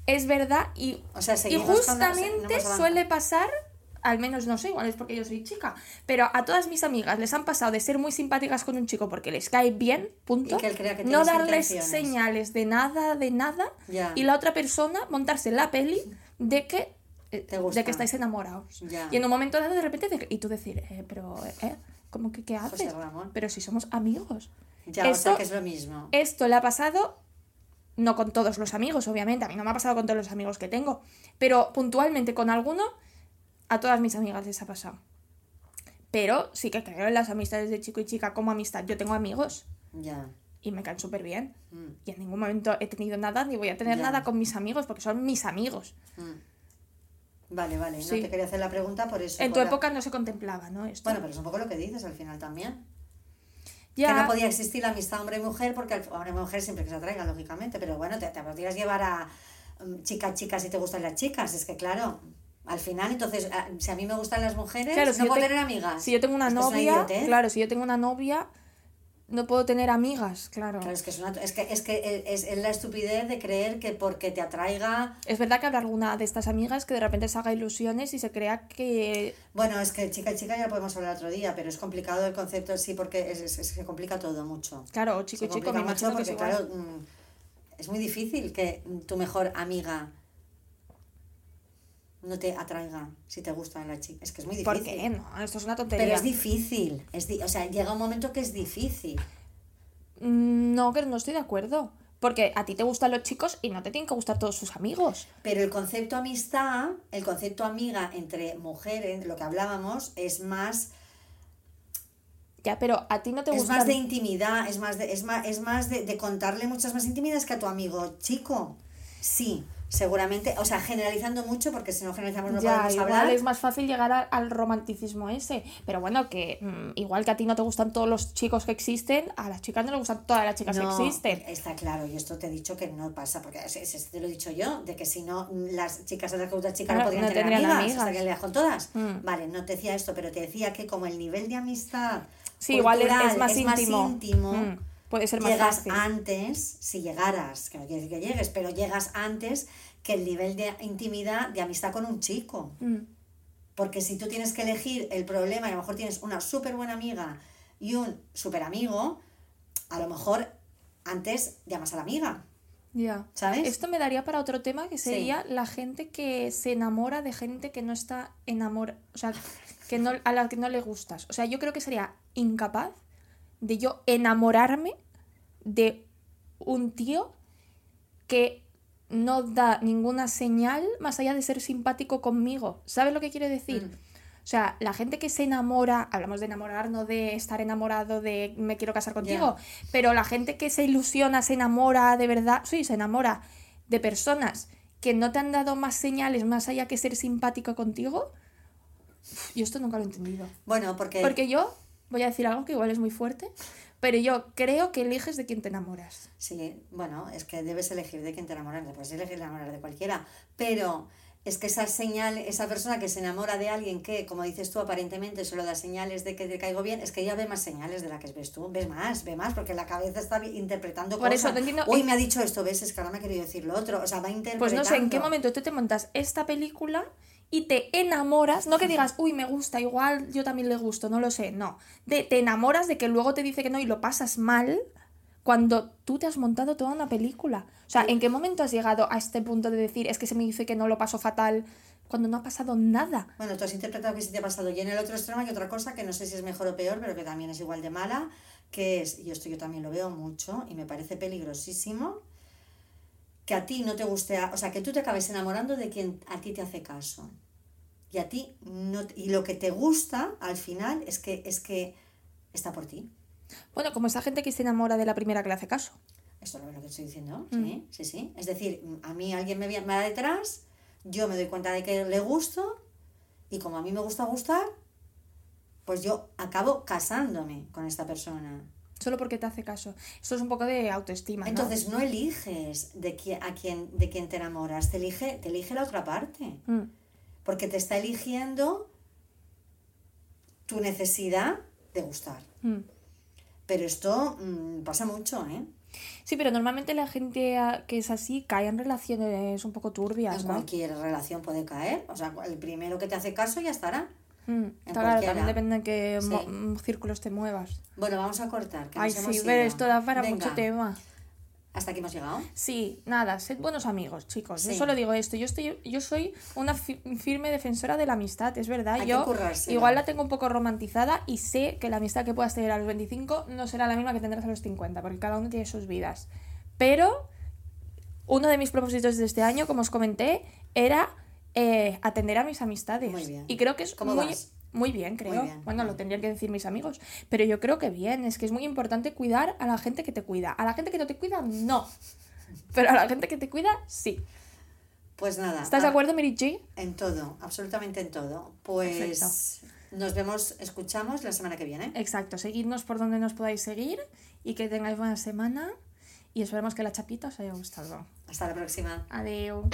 Speaker 2: es verdad y,
Speaker 1: O sea,
Speaker 2: y justamente suele pasar, al menos no sé, igual es porque yo soy chica, pero a todas mis amigas les han pasado de ser muy simpáticas con un chico porque les cae bien, punto,
Speaker 1: Y que él crea que
Speaker 2: no darles señales de nada, de nada, y la otra persona montarse en la peli de que eh,
Speaker 1: Te gusta.
Speaker 2: de que estáis enamorados. Y en un momento dado de repente de- y tú decir, eh, pero eh, ¿cómo que qué haces? Pero si somos amigos.
Speaker 1: Ya, o sea
Speaker 2: Esto-
Speaker 1: que es lo mismo.
Speaker 2: Esto le ha pasado, no con todos los amigos, obviamente, a mí no me ha pasado con todos los amigos que tengo, pero puntualmente con alguno, a todas mis amigas les ha pasado. Pero sí que creo en las amistades de chico y chica como amistad. Yo tengo amigos
Speaker 1: Ya.
Speaker 2: y me caen súper bien.
Speaker 1: Mm,
Speaker 2: Y en ningún momento he tenido nada ni voy a tener
Speaker 1: Ya.
Speaker 2: nada con mis amigos porque son mis amigos.
Speaker 1: mm. Vale, vale. No
Speaker 2: Sí.
Speaker 1: te quería hacer la pregunta por eso.
Speaker 2: En tu
Speaker 1: la-
Speaker 2: época no se contemplaba, ¿no? Esto.
Speaker 1: Bueno, pero es un poco lo que dices al final también.
Speaker 2: ya,
Speaker 1: Que no podía existir la amistad hombre y mujer, porque hombre y mujer siempre que se atraigan, lógicamente, pero bueno, te, te podrías llevar a mm, chica, chica si te gustan las chicas, es que claro, al final, entonces, ah, si a mí me gustan las mujeres,
Speaker 2: Claro,
Speaker 1: no puedo
Speaker 2: te-
Speaker 1: tener amigas.
Speaker 2: si yo tengo una novia, claro, si yo tengo una novia, no puedo tener amigas, claro.
Speaker 1: Claro, es que es, una, es que, es, que es, es la estupidez de creer que porque te atraiga...
Speaker 2: Es verdad que habrá alguna de estas amigas que de repente se haga ilusiones y se crea que...
Speaker 1: Bueno, es que chica y chica ya podemos hablar otro día, pero es complicado el concepto, sí, porque es, se complica todo mucho.
Speaker 2: Claro, chico y chico, me
Speaker 1: mucho
Speaker 2: que
Speaker 1: porque, claro, mm, es muy difícil que tu mejor amiga no te atraiga si te gusta la chica. Es que es muy difícil.
Speaker 2: ¿Por qué? No, esto es una tontería.
Speaker 1: Pero es difícil. Es di- o sea, llega un momento que es difícil.
Speaker 2: Mm, No, que no estoy de acuerdo. Porque a ti te gustan los chicos y no te tienen que gustar todos sus amigos.
Speaker 1: Pero el concepto amistad, el concepto amiga entre mujeres, lo que hablábamos, es más
Speaker 2: Ya, pero a ti no te
Speaker 1: Es
Speaker 2: gusta.
Speaker 1: más de intimidad, es más de, es más, es más de, de contarle muchas más intimidades que a tu amigo chico. Sí, seguramente, o sea, generalizando mucho, porque si no generalizamos no
Speaker 2: Ya,
Speaker 1: podemos
Speaker 2: igual
Speaker 1: hablar.
Speaker 2: es más fácil llegar a- al romanticismo ese. Pero bueno, que mm, igual que a ti no te gustan todos los chicos que existen, a las chicas no le gustan todas las chicas
Speaker 1: No,
Speaker 2: que existen.
Speaker 1: Está claro, y esto te he dicho que no pasa, porque es- es- te lo he dicho yo, de que si no, las chicas a las que gusta chica no
Speaker 2: Claro,
Speaker 1: podrían
Speaker 2: no
Speaker 1: tener amigas,
Speaker 2: amigas.
Speaker 1: hasta que le con todas.
Speaker 2: Mm.
Speaker 1: Vale, no te decía esto, pero te decía que como el nivel de amistad
Speaker 2: Sí, igual es,
Speaker 1: cultural
Speaker 2: es más íntimo.
Speaker 1: íntimo,
Speaker 2: Mm, puede ser más
Speaker 1: llegas
Speaker 2: fácil.
Speaker 1: antes, si llegaras, que no quiere decir que llegues, pero llegas antes que el nivel de intimidad, de amistad con un chico.
Speaker 2: Mm,
Speaker 1: Porque si tú tienes que elegir el problema y a lo mejor tienes una súper buena amiga y un súper amigo, a lo mejor antes llamas a la amiga,
Speaker 2: Ya.
Speaker 1: ¿sabes?
Speaker 2: Esto me daría para otro tema que
Speaker 1: Sí.
Speaker 2: sería la gente que se enamora de gente que no está enamorada, o sea, que no, a la que no le gustas. O sea, yo creo que sería incapaz de yo enamorarme de un tío que no da ninguna señal más allá de ser simpático conmigo. ¿Sabes lo que quiere decir?
Speaker 1: Mm.
Speaker 2: O sea, la gente que se enamora, hablamos de enamorar, no de estar enamorado de me quiero casar contigo, pero la gente que se ilusiona, se enamora de verdad, sí, se enamora de personas que no te han dado más señales más allá que ser simpático contigo, yo esto nunca lo he entendido.
Speaker 1: Bueno, porque,
Speaker 2: Porque yo, voy a decir algo que igual es muy fuerte, pero yo creo que eliges de quién te enamoras.
Speaker 1: sí, bueno, es que debes elegir de quién te enamoras, puedes elegir enamorar de cualquiera, pero es que esa señal, esa persona que se enamora de alguien que, como dices tú, aparentemente solo da señales de que te caigo bien, es que ella ve más señales de las que ves tú, ves más, ve más, porque la cabeza está interpretando
Speaker 2: Por eso
Speaker 1: cosas.
Speaker 2: no entiendo-
Speaker 1: Uy, me ha dicho esto, ves, es que ahora me ha querido decir lo otro, o sea, va interpretando.
Speaker 2: Pues no sé en qué momento tú te montas esta película y te enamoras, no que digas, uy, me gusta, igual yo también le gusto, no lo sé, no. De, te enamoras de que luego te dice que no y lo pasas mal cuando tú te has montado toda una película. O sea, ¿en qué momento has llegado a este punto de decir, es que se me dice que no lo paso fatal cuando no ha pasado nada?
Speaker 1: Bueno, tú has interpretado que sí te ha pasado. Y en el otro extremo hay otra cosa que no sé si es mejor o peor, pero que también es igual de mala, que es, y esto yo también lo veo mucho y me parece peligrosísimo, que a ti no te guste, o sea, que tú te acabes enamorando de quien a ti te hace caso. Y a ti no, y lo que te gusta al final es que, es que está por ti.
Speaker 2: Bueno, como esa gente que se enamora de la primera que le hace caso.
Speaker 1: Esto es lo que estoy diciendo,
Speaker 2: Mm.
Speaker 1: sí, sí, sí. Es decir, a mí alguien me, me va detrás, yo me doy cuenta de que le gusto, y como a mí me gusta gustar, pues yo acabo casándome con esta persona.
Speaker 2: Solo porque te hace caso. Esto es un poco de autoestima. ¿no?
Speaker 1: Entonces no eliges de quién, a quién, de quién te enamoras, te elige, te elige la otra parte.
Speaker 2: Mm.
Speaker 1: Porque te está eligiendo tu necesidad de gustar.
Speaker 2: Mm.
Speaker 1: Pero esto mm, pasa mucho, ¿eh?
Speaker 2: Sí, pero normalmente la gente que es así cae en relaciones un poco turbias,
Speaker 1: En
Speaker 2: ¿no?
Speaker 1: cualquier relación puede caer. O sea, el primero que te hace caso ya estará.
Speaker 2: Mm, claro, también depende en qué
Speaker 1: Sí.
Speaker 2: mm, círculos te muevas.
Speaker 1: Bueno, vamos a cortar. Que
Speaker 2: Ay,
Speaker 1: nos hemos
Speaker 2: sí, pero
Speaker 1: ido.
Speaker 2: esto da para
Speaker 1: Venga,
Speaker 2: mucho tema.
Speaker 1: Hasta aquí hemos llegado.
Speaker 2: Sí, nada, sed buenos amigos, chicos. Yo
Speaker 1: Sí.
Speaker 2: solo digo esto. Yo estoy, yo soy una fi- firme defensora de la amistad, es verdad.
Speaker 1: Hay que
Speaker 2: yo
Speaker 1: currárselo.
Speaker 2: igual la tengo un poco romantizada y sé que la amistad que puedas tener a los 25 no será la misma que tendrás a los 50, porque cada uno tiene sus vidas. Pero uno de mis propósitos de este año, como os comenté, era eh, atender a mis amistades.
Speaker 1: Muy bien.
Speaker 2: Y creo que es
Speaker 1: ¿Cómo
Speaker 2: muy,
Speaker 1: vas?
Speaker 2: muy bien, creo.
Speaker 1: bien.
Speaker 2: Bueno, lo tendrían que decir mis amigos. Pero yo creo que bien. Es que es muy importante cuidar a la gente que te cuida. A la gente que no te cuida, no. Pero a la gente que te cuida, sí.
Speaker 1: Pues nada.
Speaker 2: ¿Estás de
Speaker 1: ah,
Speaker 2: acuerdo, Mary?
Speaker 1: En todo, absolutamente en todo. Pues
Speaker 2: Perfecto.
Speaker 1: nos vemos, escuchamos la semana que viene.
Speaker 2: Exacto. Seguidnos por donde nos podáis seguir y que tengáis buena semana. Y esperemos que la chapita os haya gustado.
Speaker 1: Hasta la próxima.
Speaker 2: Adiós.